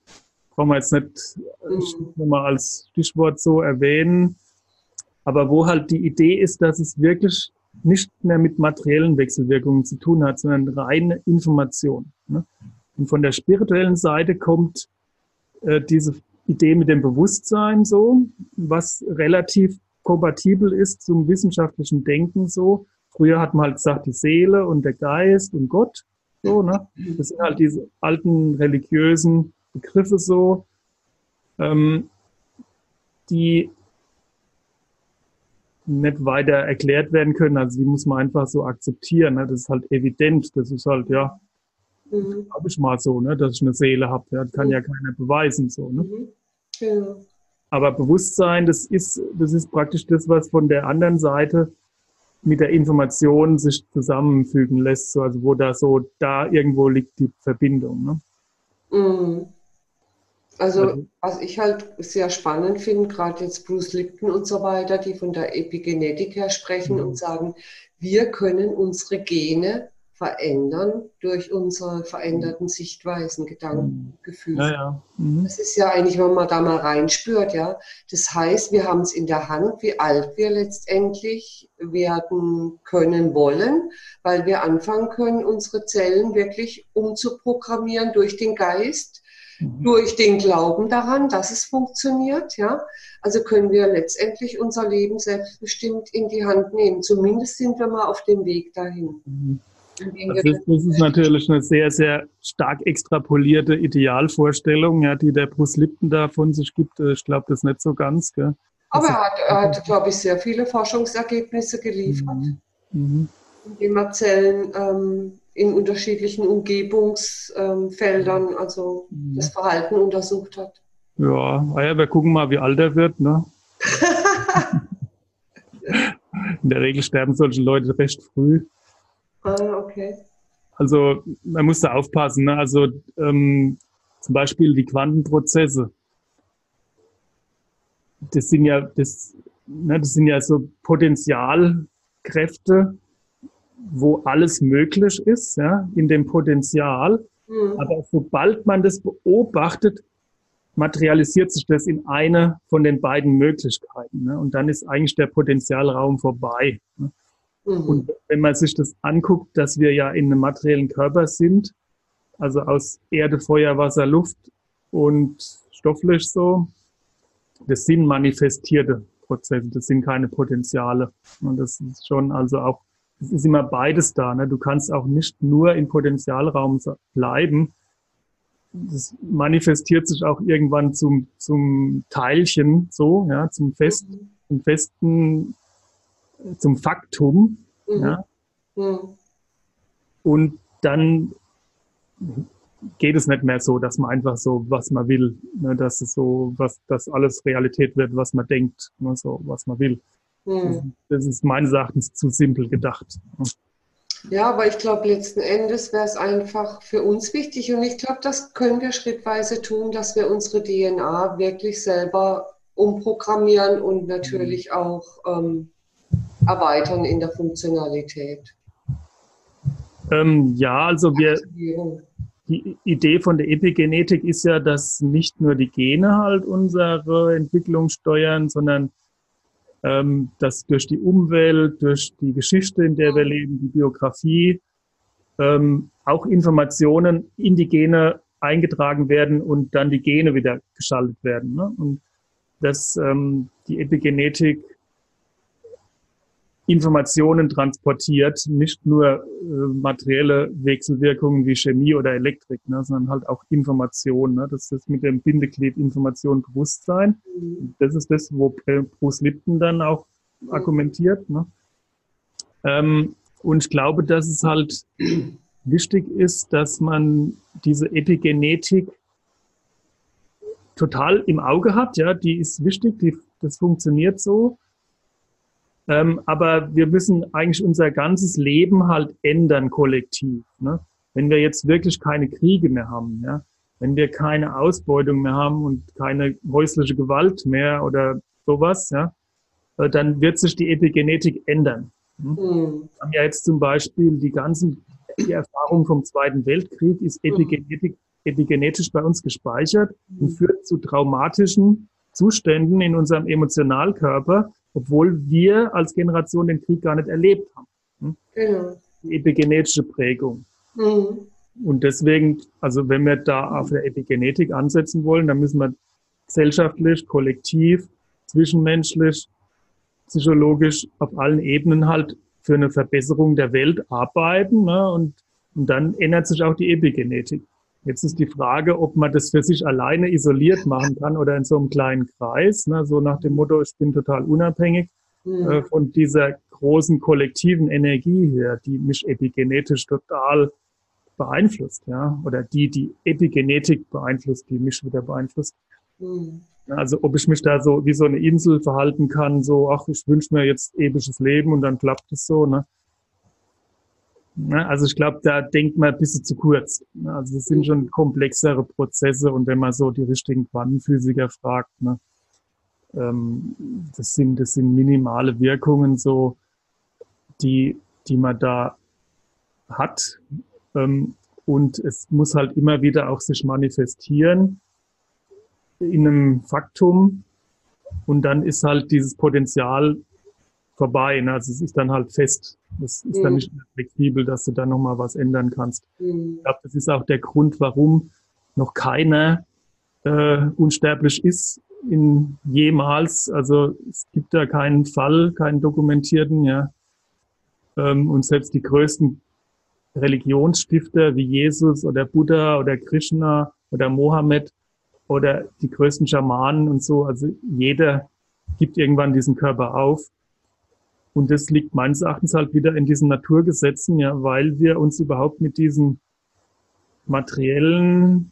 brauchen wir jetzt nicht mhm. mal als Stichwort so erwähnen, aber wo halt die Idee ist, dass es wirklich nicht mehr mit materiellen Wechselwirkungen zu tun hat, sondern reine Information. Ne? Und von der spirituellen Seite kommt äh, diese Idee mit dem Bewusstsein so, was relativ kompatibel ist zum wissenschaftlichen Denken so. Früher hat man halt gesagt, die Seele und der Geist und Gott. So, ne? Das sind halt diese alten religiösen Begriffe so, ähm, die nicht weiter erklärt werden können. Also die muss man einfach so akzeptieren. Ne? Das ist halt evident. Das ist halt, ja, mhm. habe ich mal so, ne? dass ich eine Seele habe. Ja? Das kann mhm. ja keiner beweisen. So, ne? Mhm. Ja. Aber Bewusstsein, das ist, das ist praktisch das, was von der anderen Seite mit der Information sich zusammenfügen lässt. So, also wo da so, da irgendwo liegt die Verbindung. Ne? Mhm. Also, was ich halt sehr spannend finde, gerade jetzt Bruce Lipton und so weiter, die von der Epigenetik her sprechen mhm. und sagen, wir können unsere Gene verändern durch unsere veränderten Sichtweisen, Gedanken. Gefühle. Ja, ja. Mhm. Das ist ja eigentlich, wenn man da mal reinspürt, ja. Das heißt, wir haben es in der Hand, wie alt wir letztendlich werden können wollen, weil wir anfangen können, unsere Zellen wirklich umzuprogrammieren durch den Geist Mhm. durch den Glauben daran, dass es funktioniert. Ja? Also können wir letztendlich unser Leben selbstbestimmt in die Hand nehmen. Zumindest sind wir mal auf dem Weg dahin. Mhm. Das ist, das ist, natürlich eine sehr, sehr stark extrapolierte Idealvorstellung, ja, die der Bruce Lipton da von sich gibt. Ich glaube das nicht so ganz. Gell? Aber er hat, er hat glaube ich, sehr viele Forschungsergebnisse geliefert, mhm. Mhm. indem er Zellen ähm, in unterschiedlichen Umgebungsfeldern, also das Verhalten untersucht hat. Ja, ah ja, wir gucken mal, wie alt er wird. Ne? in der Regel sterben solche Leute recht früh. Ah, okay. Also man muss da aufpassen. Ne? Also ähm, zum Beispiel die Quantenprozesse. Das sind ja, das, ne, das sind ja so Potenzialkräfte, wo alles möglich ist, ja, in dem Potenzial. Mhm. Aber sobald man das beobachtet, materialisiert sich das in eine von den beiden Möglichkeiten. Ne? Und dann ist eigentlich der Potenzialraum vorbei. Ne? Mhm. Und wenn man sich das anguckt, dass wir ja in einem materiellen Körper sind, also aus Erde, Feuer, Wasser, Luft und stofflich so, das sind manifestierte Prozesse, das sind keine Potenziale. Und das ist schon also auch, es ist immer beides da. Ne? Du kannst auch nicht nur im Potenzialraum bleiben. Das manifestiert sich auch irgendwann zum, zum Teilchen, so, ja, zum Fest, mhm. zum festen, zum Faktum. Mhm. Ja? Mhm. Und dann geht es nicht mehr so, dass man einfach so, was man will, ne, dass es so, was, dass alles Realität wird, was man denkt, ne, so, was man will. Mhm. Das ist meines Erachtens zu simpel gedacht. Ja, aber ich glaube, letzten Endes wäre es einfach für uns wichtig und ich glaube, das können wir schrittweise tun, dass wir unsere DNA wirklich selber umprogrammieren und natürlich mhm. auch ähm, erweitern in der Funktionalität. Ähm, ja, also wir, die Idee von der Epigenetik ist ja, dass nicht nur die Gene halt unsere Entwicklung steuern, sondern ähm, dass durch die Umwelt, durch die Geschichte, in der wir leben, die Biografie, ähm, auch Informationen in die Gene eingetragen werden und dann die Gene wieder geschaltet werden. Ne? Und dass ähm, die Epigenetik Informationen transportiert, nicht nur äh, materielle Wechselwirkungen wie Chemie oder Elektrik, ne, sondern halt auch Informationen. Ne? Das ist mit dem Bindeglied Information Bewusstsein. Das ist das, wo Bruce Lipton dann auch argumentiert. Ne? Ähm, und ich glaube, dass es halt wichtig ist, dass man diese Epigenetik total im Auge hat. Ja, die ist wichtig, die, das funktioniert so. Ähm, aber wir müssen eigentlich unser ganzes Leben halt ändern kollektiv. Ne? Wenn wir jetzt wirklich keine Kriege mehr haben, ja? wenn wir keine Ausbeutung mehr haben und keine häusliche Gewalt mehr oder sowas, ja? Äh, dann wird sich die Epigenetik ändern. Hm? Mhm. Wir haben ja jetzt zum Beispiel die ganzen, die Erfahrung vom Zweiten Weltkrieg ist mhm. Epigenetik, epigenetisch bei uns gespeichert und mhm. führt zu traumatischen Zuständen in unserem Emotionalkörper, obwohl wir als Generation den Krieg gar nicht erlebt haben. Hm? Genau. Die epigenetische Prägung. Mhm. Und deswegen, also wenn wir da auf der Epigenetik ansetzen wollen, dann müssen wir gesellschaftlich, kollektiv, zwischenmenschlich, psychologisch auf allen Ebenen halt für eine Verbesserung der Welt arbeiten. Ne? Und, und dann ändert sich auch die Epigenetik. Jetzt ist die Frage, ob man das für sich alleine isoliert machen kann oder in so einem kleinen Kreis, ne, so nach dem Motto, ich bin total unabhängig mhm. äh, von dieser großen kollektiven Energie her, die mich epigenetisch total beeinflusst, ja, oder die die Epigenetik beeinflusst, die mich wieder beeinflusst. Mhm. Also ob ich mich da so wie so eine Insel verhalten kann, so, ach, ich wünsche mir jetzt episches Leben und dann klappt es so, ne? Ne? Also ich glaube, da denkt man ein bisschen zu kurz. Ne? Also das sind schon komplexere Prozesse und wenn man so die richtigen Quantenphysiker fragt, ne, ähm, das, sind, das sind minimale Wirkungen so, die, die man da hat. Ähm, und es muss halt immer wieder auch sich manifestieren in einem Faktum. Und dann ist halt dieses Potenzial vorbei. Ne? Also es ist dann halt fest. Es ist mhm. dann nicht mehr flexibel, dass du da nochmal was ändern kannst. Mhm. Ich glaube, das ist auch der Grund, warum noch keiner äh, unsterblich ist in jemals. Also es gibt da keinen Fall, keinen dokumentierten, ja. Ähm, und selbst die größten Religionsstifter wie Jesus oder Buddha oder Krishna oder Mohammed oder die größten Schamanen und so, also jeder gibt irgendwann diesen Körper auf und das liegt meines Erachtens halt wieder in diesen Naturgesetzen, ja, weil wir uns überhaupt mit diesem materiellen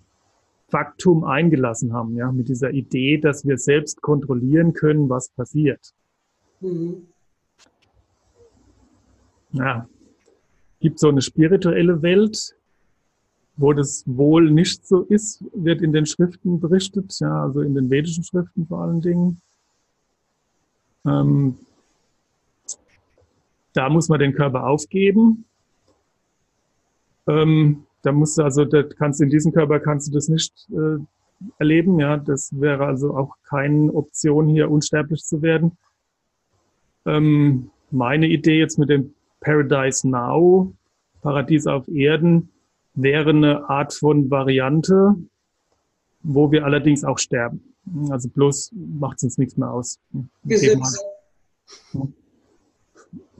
Faktum eingelassen haben, ja, mit dieser Idee, dass wir selbst kontrollieren können, was passiert. Mhm. ja, gibt so eine spirituelle Welt, wo das wohl nicht so ist, wird in den Schriften berichtet, ja, also in den vedischen Schriften vor allen Dingen. Ähm, da muss man den Körper aufgeben. Ähm, da musst du also, kannst in diesem Körper kannst du das nicht äh, erleben, ja. Das wäre also auch keine Option, hier unsterblich zu werden. Ähm, meine Idee jetzt mit dem Paradise Now, Paradies auf Erden, wäre eine Art von Variante, wo wir allerdings auch sterben. Also bloß macht es uns nichts mehr aus. Gesetz.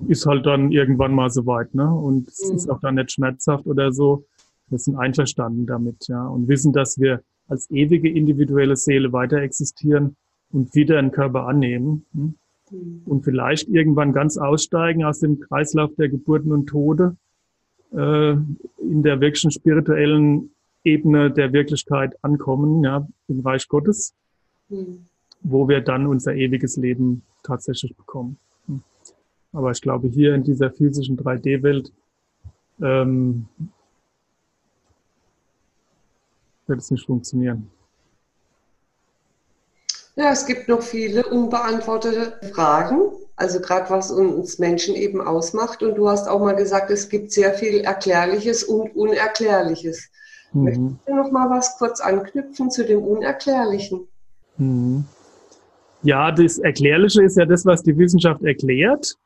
Ist halt dann irgendwann mal soweit, ne? Und es Mhm. ist auch dann nicht schmerzhaft oder so. Wir sind einverstanden damit, ja. Und wissen, dass wir als ewige individuelle Seele weiter existieren und wieder einen Körper annehmen. hm? Mhm. und vielleicht irgendwann ganz aussteigen aus dem Kreislauf der Geburten und Tode äh, in der wirklichen spirituellen Ebene der Wirklichkeit ankommen, ja, im Reich Gottes, Mhm. wo wir dann unser ewiges Leben tatsächlich bekommen. Aber ich glaube, hier in dieser physischen 3D-Welt ähm, wird es nicht funktionieren. Ja, es gibt noch viele unbeantwortete Fragen, also gerade was uns Menschen eben ausmacht. Und du hast auch mal gesagt, es gibt sehr viel Erklärliches und Unerklärliches. Möchtest Mhm. du noch mal was kurz anknüpfen zu dem Unerklärlichen? Mhm. Ja, das Erklärliche ist ja das, was die Wissenschaft erklärt.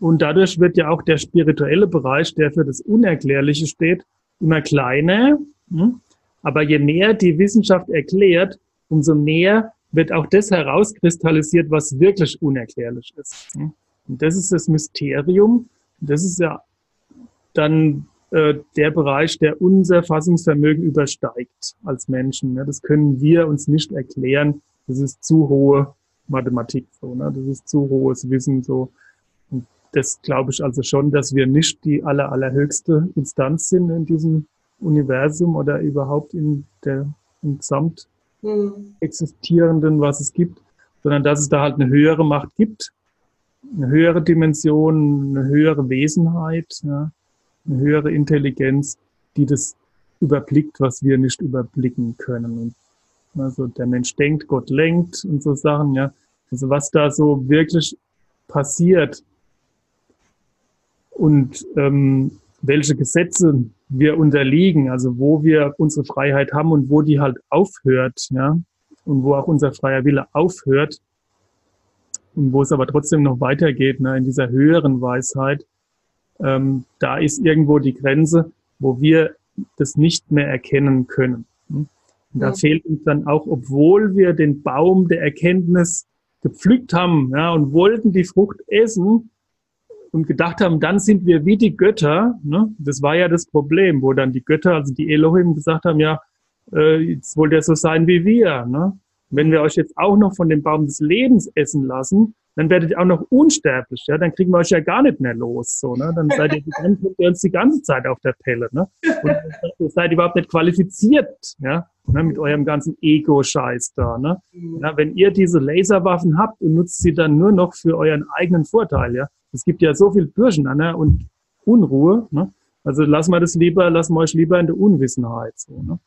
Und dadurch wird ja auch der spirituelle Bereich, der für das Unerklärliche steht, immer kleiner. Hm? Aber je mehr die Wissenschaft erklärt, umso mehr wird auch das herauskristallisiert, was wirklich unerklärlich ist. Hm? Und das ist das Mysterium. Das ist ja dann äh, der Bereich, der unser Fassungsvermögen übersteigt als Menschen. Ne? Das können wir uns nicht erklären. Das ist zu hohe Mathematik, so, ne? Das ist zu hohes Wissen, so. Und das glaube ich also schon, dass wir nicht die aller, allerhöchste Instanz sind in diesem Universum oder überhaupt in der im Gesamt Hm. existierenden, was es gibt, sondern dass es da halt eine höhere Macht gibt, eine höhere Dimension, eine höhere Wesenheit, ja, eine höhere Intelligenz, die das überblickt, was wir nicht überblicken können. Und also der Mensch denkt, Gott lenkt und so Sachen, ja. Also was da so wirklich passiert und ähm, welche Gesetze wir unterliegen, also wo wir unsere Freiheit haben und wo die halt aufhört, ja, und wo auch unser freier Wille aufhört und wo es aber trotzdem noch weitergeht, ne, in dieser höheren Weisheit, ähm, da ist irgendwo die Grenze, wo wir das nicht mehr erkennen können. hm? Und da Ja. fehlt uns dann auch, obwohl wir den Baum der Erkenntnis gepflückt haben ja, und wollten die Frucht essen, und gedacht haben, dann sind wir wie die Götter. Ne? Das war ja das Problem, wo dann die Götter, also die Elohim, gesagt haben, ja, äh, jetzt wollt ihr so sein wie wir. Ne? Wenn wir euch jetzt auch noch von dem Baum des Lebens essen lassen, dann werdet ihr auch noch unsterblich. Ja? Dann kriegen wir euch ja gar nicht mehr los. So, ne? Dann seid ihr, dann ihr uns die ganze Zeit auf der Pelle. Ne? Und ihr seid überhaupt nicht qualifiziert ja? ne? mit eurem ganzen Ego-Scheiß da. Ne? Ja, wenn ihr diese Laserwaffen habt und nutzt sie dann nur noch für euren eigenen Vorteil, ja. Es gibt ja so viel Durcheinander und Unruhe, ne? Also lassen wir das lieber, lassen wir euch lieber in der Unwissenheit, so, ne?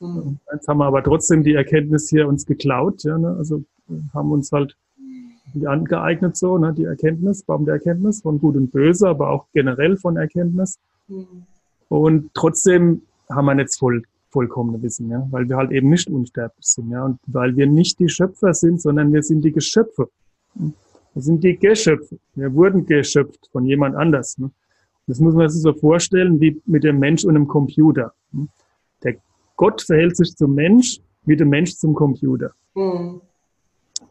Hm. Jetzt haben wir aber trotzdem die Erkenntnis hier uns geklaut, ja, ne? Also äh, haben uns halt die angeeignet, so, ne? Die Erkenntnis, Baum der Erkenntnis von Gut und Böse, aber auch generell von Erkenntnis. Hm. Und trotzdem haben wir nicht voll, vollkommene Wissen, ja, weil wir halt eben nicht unsterblich sind, ja, und weil wir nicht die Schöpfer sind, sondern wir sind die Geschöpfe. Wir sind die Geschöpfe. Wir wurden geschöpft von jemand anders. Ne? Das muss man sich so vorstellen wie mit dem Mensch und dem Computer. ne? Der Gott verhält sich zum Mensch wie der Mensch zum Computer. Hm.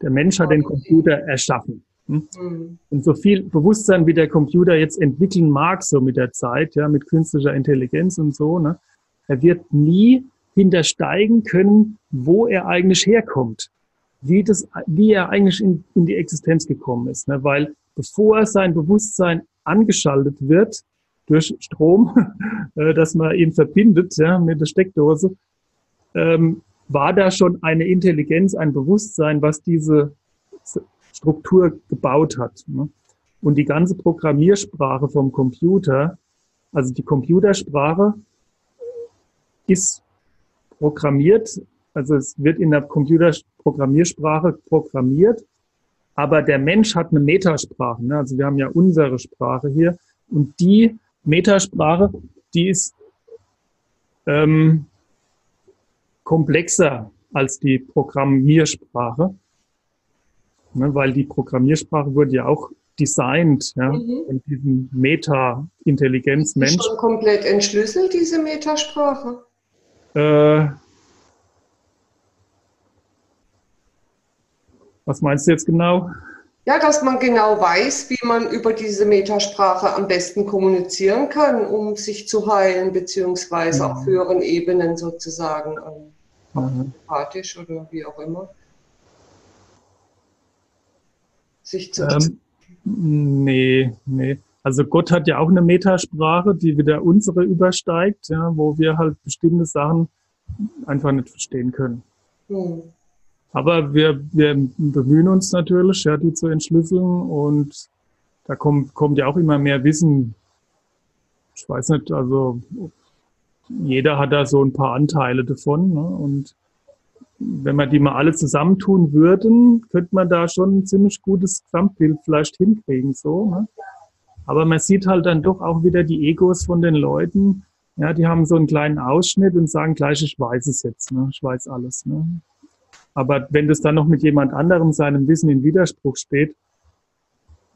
Der Mensch hat den Computer erschaffen. ne? Hm. Und so viel Bewusstsein, wie der Computer jetzt entwickeln mag, so mit der Zeit, ja, mit künstlicher Intelligenz und so, ne, er wird nie hintersteigen können, wo er eigentlich herkommt, wie das, wie er eigentlich in, in die Existenz gekommen ist, ne, weil bevor sein Bewusstsein angeschaltet wird durch Strom, äh, dass man ihn verbindet, ja, mit der Steckdose, ähm, war da schon eine Intelligenz, ein Bewusstsein, was diese Struktur gebaut hat. Ne? Und die ganze Programmiersprache vom Computer, also die Computersprache, ist programmiert, also es wird in der Computerprogrammiersprache programmiert, aber der Mensch hat eine Metasprache. Ne? Also wir haben ja unsere Sprache hier und die Metasprache, die ist ähm, komplexer als die Programmiersprache, ne? weil die Programmiersprache wurde ja auch designt ja, mhm. von diesem Meta-Intelligenz-Mensch. Ist schon komplett entschlüsselt, diese Metasprache? Äh, was meinst du jetzt genau? Ja, dass man genau weiß, wie man über diese Metasprache am besten kommunizieren kann, um sich zu heilen, beziehungsweise mhm. auf höheren Ebenen sozusagen, ähm, empathisch oder wie auch immer, sich zu. Ähm, nee, nee. Also Gott hat ja auch eine Metasprache, die wieder unsere übersteigt, ja, wo wir halt bestimmte Sachen einfach nicht verstehen können. Mhm. Aber wir, wir bemühen uns natürlich, ja, die zu entschlüsseln und da kommt, kommt ja auch immer mehr Wissen. Ich weiß nicht, also jeder hat da so ein paar Anteile davon. Ne? Und wenn wir die mal alle zusammentun würden, könnte man da schon ein ziemlich gutes Gesamtbild vielleicht hinkriegen. So, ne? Aber man sieht halt dann doch auch wieder die Egos von den Leuten. Ja, die haben so einen kleinen Ausschnitt und sagen gleich, ich weiß es jetzt, ne? ich weiß alles. Ne? Aber wenn das dann noch mit jemand anderem seinem Wissen in Widerspruch steht,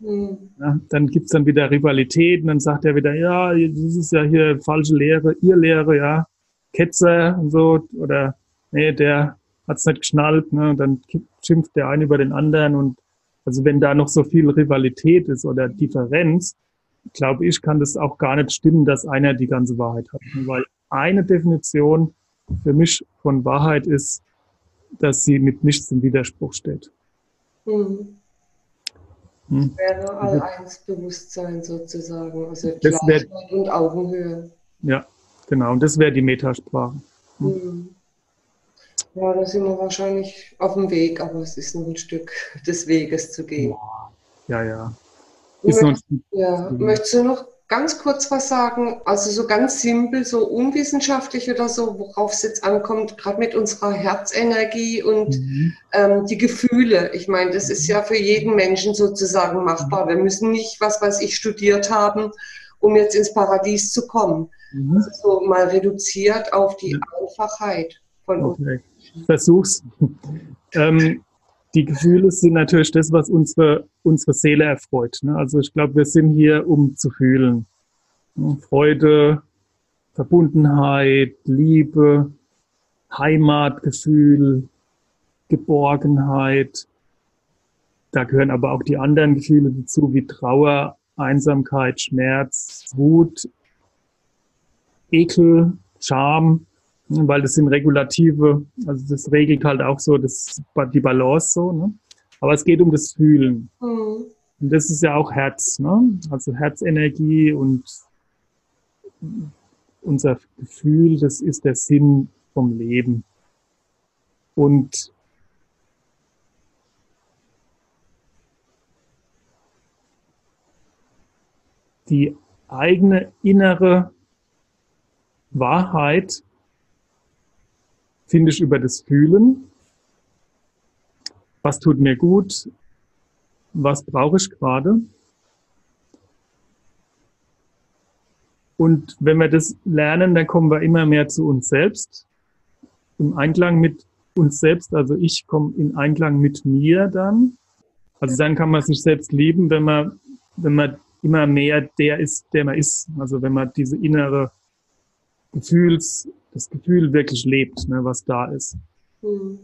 mhm. ja, dann gibt's dann wieder Rivalität und dann sagt er wieder, ja, das ist ja hier falsche Lehre, ihr Lehre, ja, Ketzer und so, oder nee, der hat's nicht geschnallt, ne, und dann schimpft der eine über den anderen und also wenn da noch so viel Rivalität ist oder Differenz, glaube ich, kann das auch gar nicht stimmen, dass einer die ganze Wahrheit hat. Weil eine Definition für mich von Wahrheit ist, dass sie mit nichts im Widerspruch steht. Mhm. Hm. Wäre All-Eins-Bewusstsein sozusagen, also das wär, und Augenhöhe. Ja, genau, und das wäre die Metasprache. Hm. Mhm. Ja, da sind wir wahrscheinlich auf dem Weg, aber es ist noch ein Stück des Weges zu gehen. Ja, ja. Ist Möcht, ja. Möchtest du noch ganz kurz was sagen? Also so ganz simpel, so unwissenschaftlich oder so, worauf es jetzt ankommt, gerade mit unserer Herzenergie und mhm. ähm, die Gefühle. Ich meine, das ist ja für jeden Menschen sozusagen machbar. Wir müssen nicht, was weiß ich, studiert haben, um jetzt ins Paradies zu kommen. Mhm. Also so mal reduziert auf die Einfachheit von okay. uns. Versuch's. ähm, die Gefühle sind natürlich das, was unsere, unsere Seele erfreut. Ne? Also ich glaube, wir sind hier, um zu fühlen. Freude, Verbundenheit, Liebe, Heimatgefühl, Geborgenheit. Da gehören aber auch die anderen Gefühle dazu, wie Trauer, Einsamkeit, Schmerz, Wut, Ekel, Scham, weil das sind Regulative, also das regelt halt auch so das, die Balance so. Ne? Aber es geht um das Fühlen. Mhm. Und das ist ja auch Herz, ne? also Herzenergie und unser Gefühl, das ist der Sinn vom Leben. Und die eigene innere Wahrheit finde ich über das Fühlen. Was tut mir gut? Was brauche ich gerade? Und wenn wir das lernen, dann kommen wir immer mehr zu uns selbst. Im Einklang mit uns selbst, also ich komme in Einklang mit mir dann. Also dann kann man sich selbst lieben, wenn man, wenn man immer mehr der ist, der man ist. Also wenn man diese innere Gefühls, das Gefühl wirklich lebt, ne, was da ist. Mhm.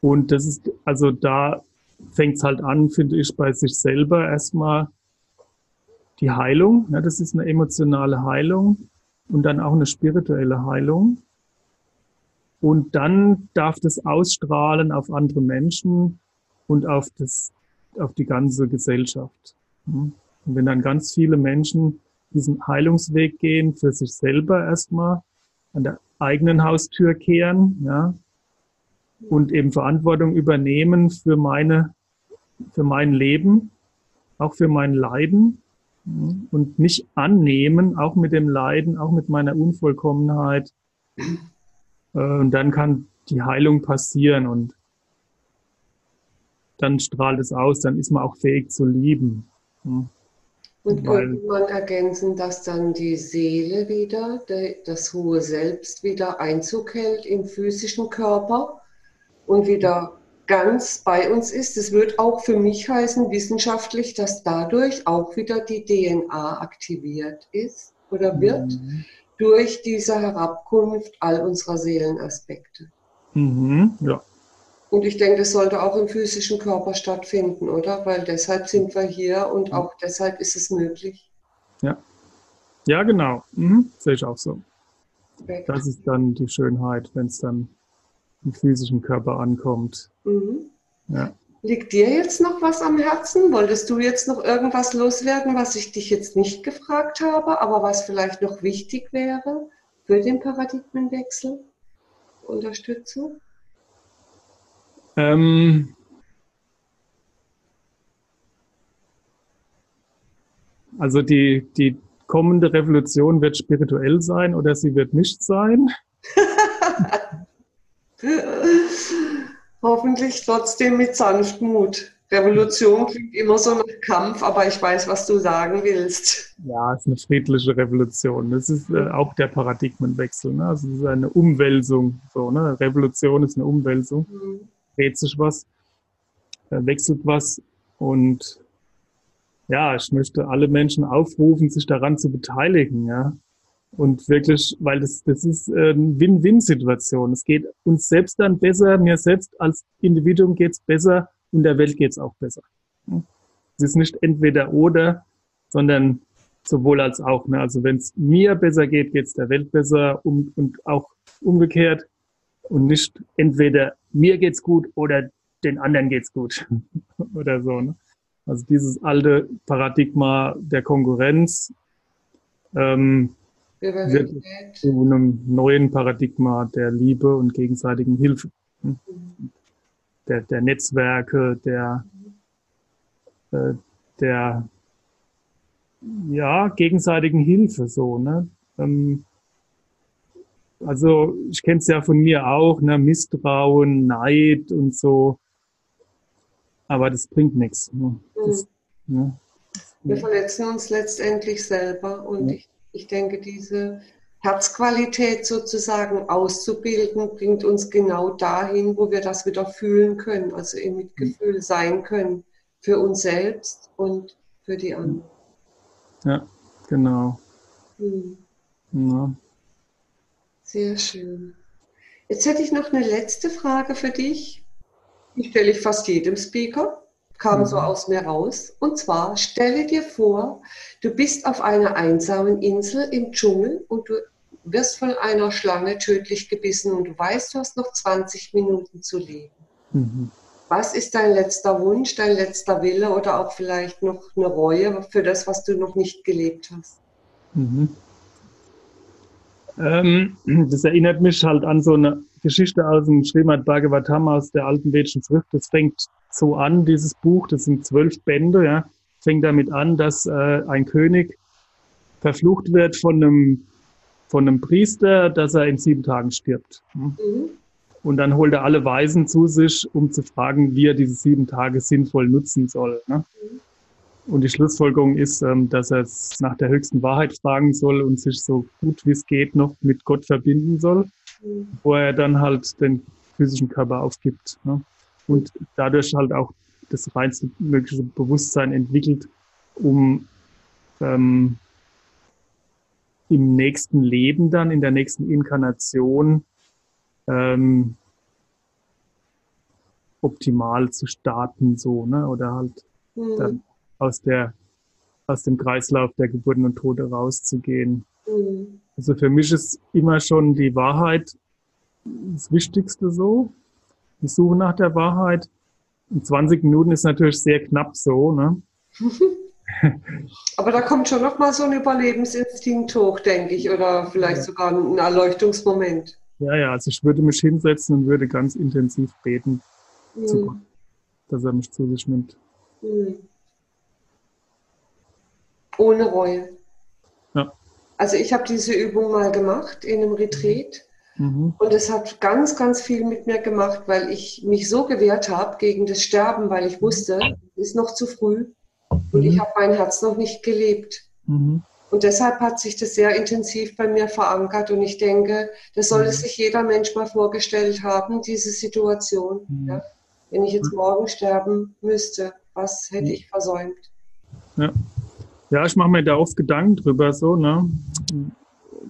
Und das ist, also da fängt es halt an, finde ich, bei sich selber erstmal die Heilung. Ne, das ist eine emotionale Heilung und dann auch eine spirituelle Heilung. Und dann darf das ausstrahlen auf andere Menschen und auf das, auf die ganze Gesellschaft. Und wenn dann ganz viele Menschen diesen Heilungsweg gehen, für sich selber erstmal, an der eigenen Haustür kehren, ja, und eben Verantwortung übernehmen für meine, für mein Leben. auch für mein Leiden und mich annehmen, auch mit dem Leiden, auch mit meiner Unvollkommenheit. Äh, und dann kann die Heilung passieren und dann strahlt es aus, dann ist man auch fähig zu lieben. Und könnte man ergänzen, dass dann die Seele wieder, das hohe Selbst wieder Einzug hält im physischen Körper und wieder ganz bei uns ist. Es wird auch für mich heißen, wissenschaftlich, dass dadurch auch wieder die DNA aktiviert ist oder wird mhm. durch diese Herabkunft all unserer Seelenaspekte. Mhm, ja. Und ich denke, das sollte auch im physischen Körper stattfinden, oder? Weil deshalb sind wir hier und auch deshalb ist es möglich. Ja, ja genau. Mhm. Sehe ich auch so. Das ist dann die Schönheit, wenn es dann im physischen Körper ankommt. Mhm. Ja. Liegt dir jetzt noch was am Herzen? Wolltest du jetzt noch irgendwas loswerden, was ich dich jetzt nicht gefragt habe, aber was vielleicht noch wichtig wäre für den Paradigmenwechsel? Unterstützung? Ähm, also die, die kommende Revolution wird spirituell sein oder sie wird nicht sein. Hoffentlich trotzdem mit Sanftmut. Revolution klingt immer so nach Kampf, aber ich weiß, was du sagen willst. Ja, es ist eine friedliche Revolution. Das ist äh, auch der Paradigmenwechsel. Ne? Also es ist eine Umwälzung. So, ne? Revolution ist eine Umwälzung. Mhm. Dreht sich was, äh, wechselt was. Und ja, ich möchte alle Menschen aufrufen, sich daran zu beteiligen. Ja? Und wirklich, weil das, das ist eine Win-Win-Situation. Es geht uns selbst dann besser, mir selbst als Individuum geht es besser und der Welt geht es auch besser. Es ist nicht entweder oder, sondern sowohl als auch. Ne? Also wenn es mir besser geht, geht es der Welt besser um, und auch umgekehrt und nicht entweder mir geht's gut oder den anderen geht's gut oder so. Ne? Also dieses alte Paradigma der Konkurrenz ähm, wird zu einem neuen Paradigma der Liebe und gegenseitigen Hilfe. Hm? Der, der Netzwerke, der, äh, der ja, gegenseitigen Hilfe so, ne? Ähm, also ich kenne es ja von mir auch, ne? Misstrauen, Neid und so. Aber das bringt nichts. Ne? Das, ne? Wir verletzen uns letztendlich selber und ja. ich ich denke, diese Herzqualität sozusagen auszubilden, bringt uns genau dahin, wo wir das wieder fühlen können, also im Mitgefühl sein können für uns selbst und für die anderen. Ja, genau. Hm. Ja. Sehr schön. Jetzt hätte ich noch eine letzte Frage für dich. Die stelle ich fast jedem Speaker kam so mhm. aus mir raus. Und zwar, stelle dir vor, du bist auf einer einsamen Insel im Dschungel und du wirst von einer Schlange tödlich gebissen und du weißt, du hast noch 20 Minuten zu leben. Mhm. Was ist dein letzter Wunsch, dein letzter Wille oder auch vielleicht noch eine Reue für das, was du noch nicht gelebt hast? Mhm. Ähm, das erinnert mich halt an so eine Geschichte aus dem Srimad Bhagavatam aus der alten vedischen Schrift. Das fängt so an, dieses Buch, das sind zwölf Bände, ja, fängt damit an, dass äh, ein König verflucht wird von einem, von einem Priester, dass er in sieben Tagen stirbt. Mhm. Und dann holt er alle Weisen zu sich, um zu fragen, wie er diese sieben Tage sinnvoll nutzen soll. Ne? Mhm. Und die Schlussfolgerung ist, ähm, dass er es nach der höchsten Wahrheit fragen soll und sich so gut wie es geht noch mit Gott verbinden soll, wo er dann halt den physischen Körper aufgibt. Ne? Und dadurch halt auch das reinste mögliche Bewusstsein entwickelt, um ähm, im nächsten Leben dann, in der nächsten Inkarnation ähm, optimal zu starten, so, ne? Oder halt mhm. dann aus der, aus dem Kreislauf der Geburten und Tode rauszugehen. Mhm. Also für mich ist immer schon die Wahrheit das Wichtigste so. Ich suche nach der Wahrheit. Und 20 Minuten ist natürlich sehr knapp so, ne? Aber da kommt schon noch mal so ein Überlebensinstinkt hoch, denke ich, oder vielleicht ja. sogar ein Erleuchtungsmoment. Ja, ja, also ich würde mich hinsetzen und würde ganz intensiv beten, mhm. Gott, dass er mich zu sich nimmt. Mhm. Ohne Reue. Ja. Also ich habe diese Übung mal gemacht in einem Retreat mhm. und es hat ganz, ganz viel mit mir gemacht, weil ich mich so gewehrt habe gegen das Sterben, weil ich wusste, es ist noch zu früh und mhm. ich habe mein Herz noch nicht gelebt. Mhm. Und deshalb hat sich das sehr intensiv bei mir verankert und ich denke, das sollte mhm. sich jeder Mensch mal vorgestellt haben, diese Situation. Mhm. Ja? Wenn ich jetzt morgen sterben müsste, was hätte ich versäumt? Ja, ja ich mache mir da oft Gedanken drüber, so, ne?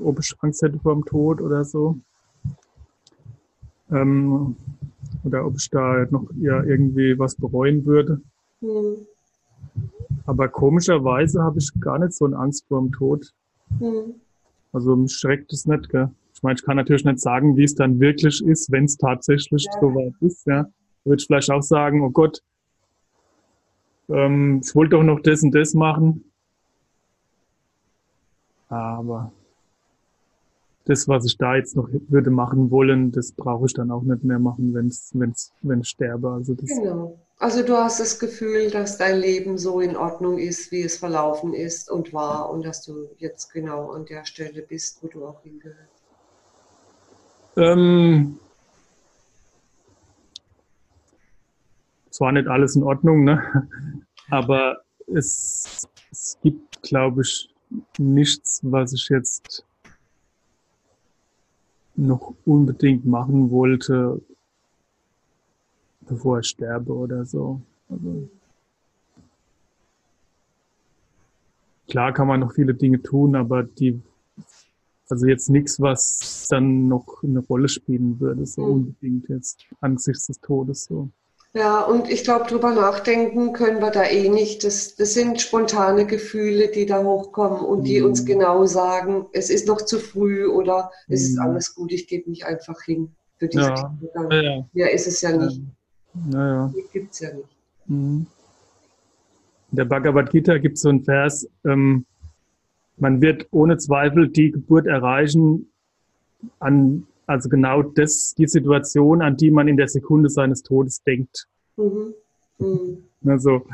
ob ich Angst hätte vor dem Tod oder so. Ähm, oder ob ich da noch ja, irgendwie was bereuen würde. Mhm. Aber komischerweise habe ich gar nicht so eine Angst vor dem Tod. Mhm. Also mich schreckt es nicht. Gell? Ich meine, ich kann natürlich nicht sagen, wie es dann wirklich ist, wenn es tatsächlich ja. so weit ist. Ja. Würde ich vielleicht auch sagen, oh Gott, ähm, ich wollte doch noch das und das machen. Aber das, was ich da jetzt noch würde machen wollen, das brauche ich dann auch nicht mehr machen, wenn's, wenn's, wenn ich sterbe. Also das genau. Also du hast das Gefühl, dass dein Leben so in Ordnung ist, wie es verlaufen ist und war und dass du jetzt genau an der Stelle bist, wo du auch hingehörst. Ähm, es war nicht alles in Ordnung, ne? aber es, es gibt, glaube ich, nichts, was ich jetzt noch unbedingt machen wollte, bevor ich sterbe oder so. Also, klar kann man noch viele Dinge tun, aber die, also jetzt nichts, was dann noch eine Rolle spielen würde, so mhm. unbedingt jetzt angesichts des Todes so. Ja, und ich glaube, drüber nachdenken können wir da eh nicht. Das, das sind spontane Gefühle, die da hochkommen und die mhm. uns genau sagen, es ist noch zu früh oder es ist mhm. alles gut, ich gebe mich einfach hin für diese ja. Ja, ja. ja, ist es ja nicht. Naja. Die gibt es ja nicht. Mhm. In der Bhagavad Gita gibt es so einen Vers, ähm, man wird ohne Zweifel die Geburt erreichen, an also genau das, die Situation, an die man in der Sekunde seines Todes denkt. Mhm. Mhm. Also,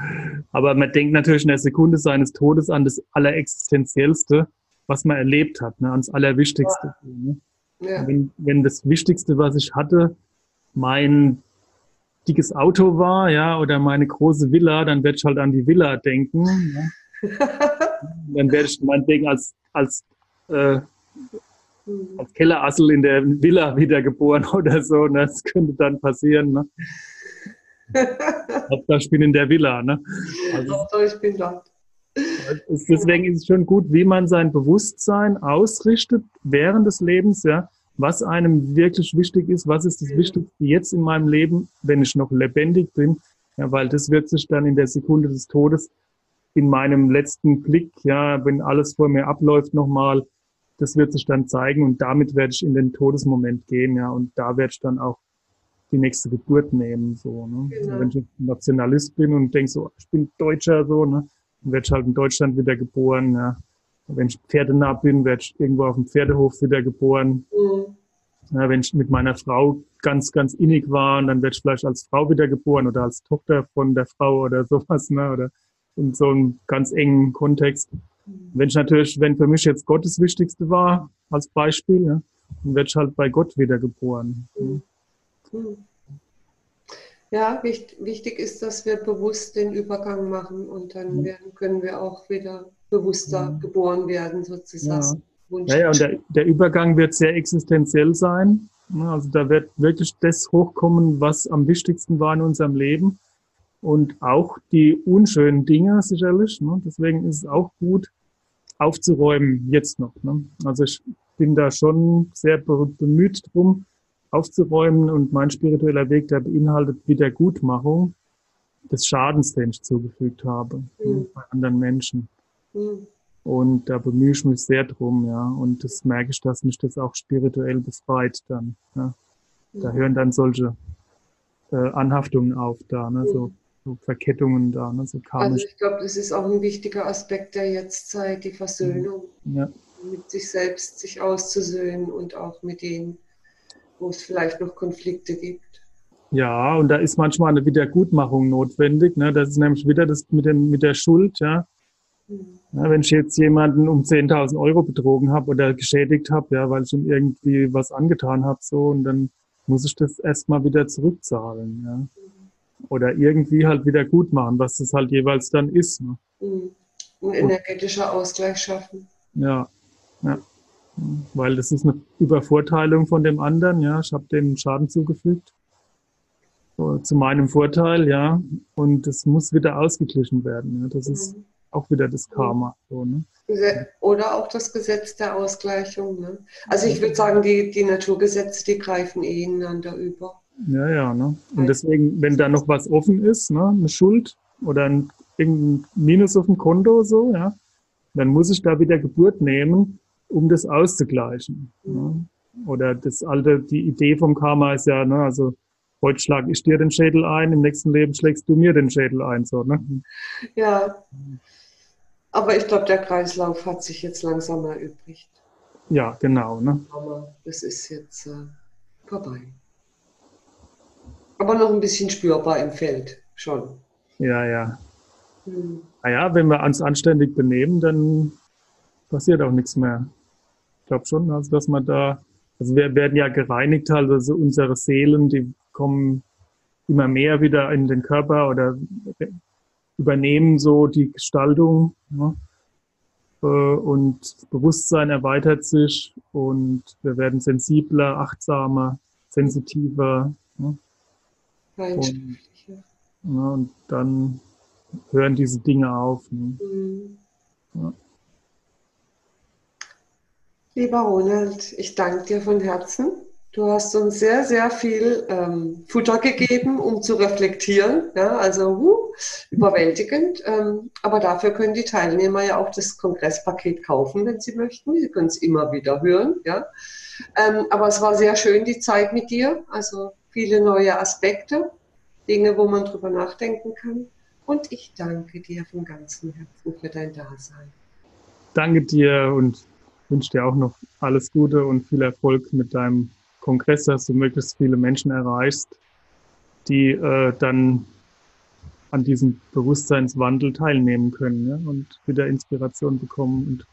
aber man denkt natürlich in der Sekunde seines Todes an das Allerexistenziellste, was man erlebt hat, ne, ans Allerwichtigste. Ja. Ne? Ja. Wenn, wenn das Wichtigste, was ich hatte, mein dickes Auto war, ja, oder meine große Villa, dann werde ich halt an die Villa denken. Ja. dann werde ich meinetwegen als, als äh. Als Kellerassel in der Villa wiedergeboren oder so. Ne? Das könnte dann passieren. Ne? Hauptsache ich bin in der Villa. Ne? Also, Hauptsache ich bin dort. Deswegen ist es schon gut, wie man sein Bewusstsein ausrichtet während des Lebens, ja, was einem wirklich wichtig ist, was ist das Wichtigste jetzt in meinem Leben, wenn ich noch lebendig bin, ja, weil das wird sich dann in der Sekunde des Todes in meinem letzten Blick, ja, wenn alles vor mir abläuft, nochmal das wird sich dann zeigen und damit werde ich in den Todesmoment gehen, ja, und da werde ich dann auch die nächste Geburt nehmen, so, ne? Genau. Also wenn ich Nationalist bin und denke so, ich bin Deutscher, so, ne, dann werde ich halt in Deutschland wieder geboren, ja. Und wenn ich pferdenah bin, werde ich irgendwo auf dem Pferdehof wieder geboren. Mhm. Ja, wenn ich mit meiner Frau ganz, ganz innig war, dann werde ich vielleicht als Frau wieder geboren oder als Tochter von der Frau oder sowas, ne, oder in so einem ganz engen Kontext. Wenn ich natürlich, wenn für mich jetzt Gott das Wichtigste war, als Beispiel, ja, dann werde ich halt bei Gott wiedergeboren. Mhm. Ja, wichtig ist, dass wir bewusst den Übergang machen und dann werden, können wir auch wieder bewusster mhm. geboren werden, sozusagen. Ja, ja, ja und der, der, Übergang wird sehr existenziell sein. Also da wird wirklich das hochkommen, was am wichtigsten war in unserem Leben. Und auch die unschönen Dinge sicherlich. Ne? Deswegen ist es auch gut, aufzuräumen jetzt noch. Ne? Also ich bin da schon sehr bemüht drum, aufzuräumen und mein spiritueller Weg, der beinhaltet Wiedergutmachung des Schadens, den ich zugefügt habe mhm. bei anderen Menschen. Mhm. Und da bemühe ich mich sehr drum, ja. Und das merke ich, dass mich das auch spirituell befreit dann. Ja. Da mhm. hören dann solche äh, Anhaftungen auf da, ne? so so Verkettungen da, ne? so karmisch. Also ich glaube, das ist auch ein wichtiger Aspekt der Jetztzeit, die Versöhnung ja. mit sich selbst, sich auszusöhnen und auch mit denen, wo es vielleicht noch Konflikte gibt. Ja, und da ist manchmal eine Wiedergutmachung notwendig. Ne? Das ist nämlich wieder das mit, dem, mit der Schuld. Ja? Ja, wenn ich jetzt jemanden um 10.000 Euro betrogen habe oder geschädigt habe, ja, weil ich ihm irgendwie was angetan habe, so, und dann muss ich das erstmal wieder zurückzahlen, ja. Oder irgendwie halt wieder gut machen, was das halt jeweils dann ist. Ne? Mhm. Ein energetischer Ausgleich schaffen. Ja, ja. Weil das ist eine Übervorteilung von dem anderen, ja. Ich habe den Schaden zugefügt. So, zu meinem Vorteil, ja. Und das muss wieder ausgeglichen werden. Ja. Das ist mhm auch wieder das Karma. So, ne? Oder auch das Gesetz der Ausgleichung. Ne? Also ich würde sagen, die, die Naturgesetze, die greifen eh ineinander über. Ja, ja. Ne? Und deswegen, wenn da noch was offen ist, ne, eine Schuld oder ein, irgendein Minus auf dem Konto, so, ja, dann muss ich da wieder Geburt nehmen, um das auszugleichen. Ne? Oder das alte, die Idee vom Karma ist ja, ne, also heute schlage ich dir den Schädel ein, im nächsten Leben schlägst du mir den Schädel ein. So, ne? Ja. Aber ich glaube, der Kreislauf hat sich jetzt langsam erübrigt. Ja, genau. Ne? Aber das ist jetzt äh, vorbei. Aber noch ein bisschen spürbar im Feld, schon. Ja, ja. Hm. Naja, wenn wir uns anständig benehmen, dann passiert auch nichts mehr. Ich glaube schon, also dass man da, also wir werden ja gereinigt, also unsere Seelen, die kommen immer mehr wieder in den Körper oder übernehmen so die Gestaltung. Ne? Äh, und das Bewusstsein erweitert sich und wir werden sensibler, achtsamer, sensitiver. Ne? Und, ja, und dann hören diese Dinge auf. Ne? Mhm. Ja. Lieber Ronald, ich danke dir von Herzen Du hast uns sehr, sehr viel ähm, Futter gegeben, um zu reflektieren. Ja, also uh, überwältigend. Ähm, aber dafür können die Teilnehmer ja auch das Kongresspaket kaufen, wenn sie möchten. Sie können es immer wieder hören. Ja. Ähm, aber es war sehr schön, die Zeit mit dir. Also viele neue Aspekte, Dinge, wo man drüber nachdenken kann. Und ich danke dir von ganzem Herzen für dein Dasein. Danke dir und wünsche dir auch noch alles Gute und viel Erfolg mit deinem Kongress, dass du möglichst viele Menschen erreichst, die äh, dann an diesem Bewusstseinswandel teilnehmen können ja, und wieder Inspiration bekommen und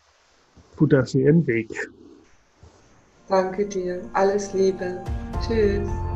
Futter für ihren Weg. Danke dir. Alles Liebe. Tschüss.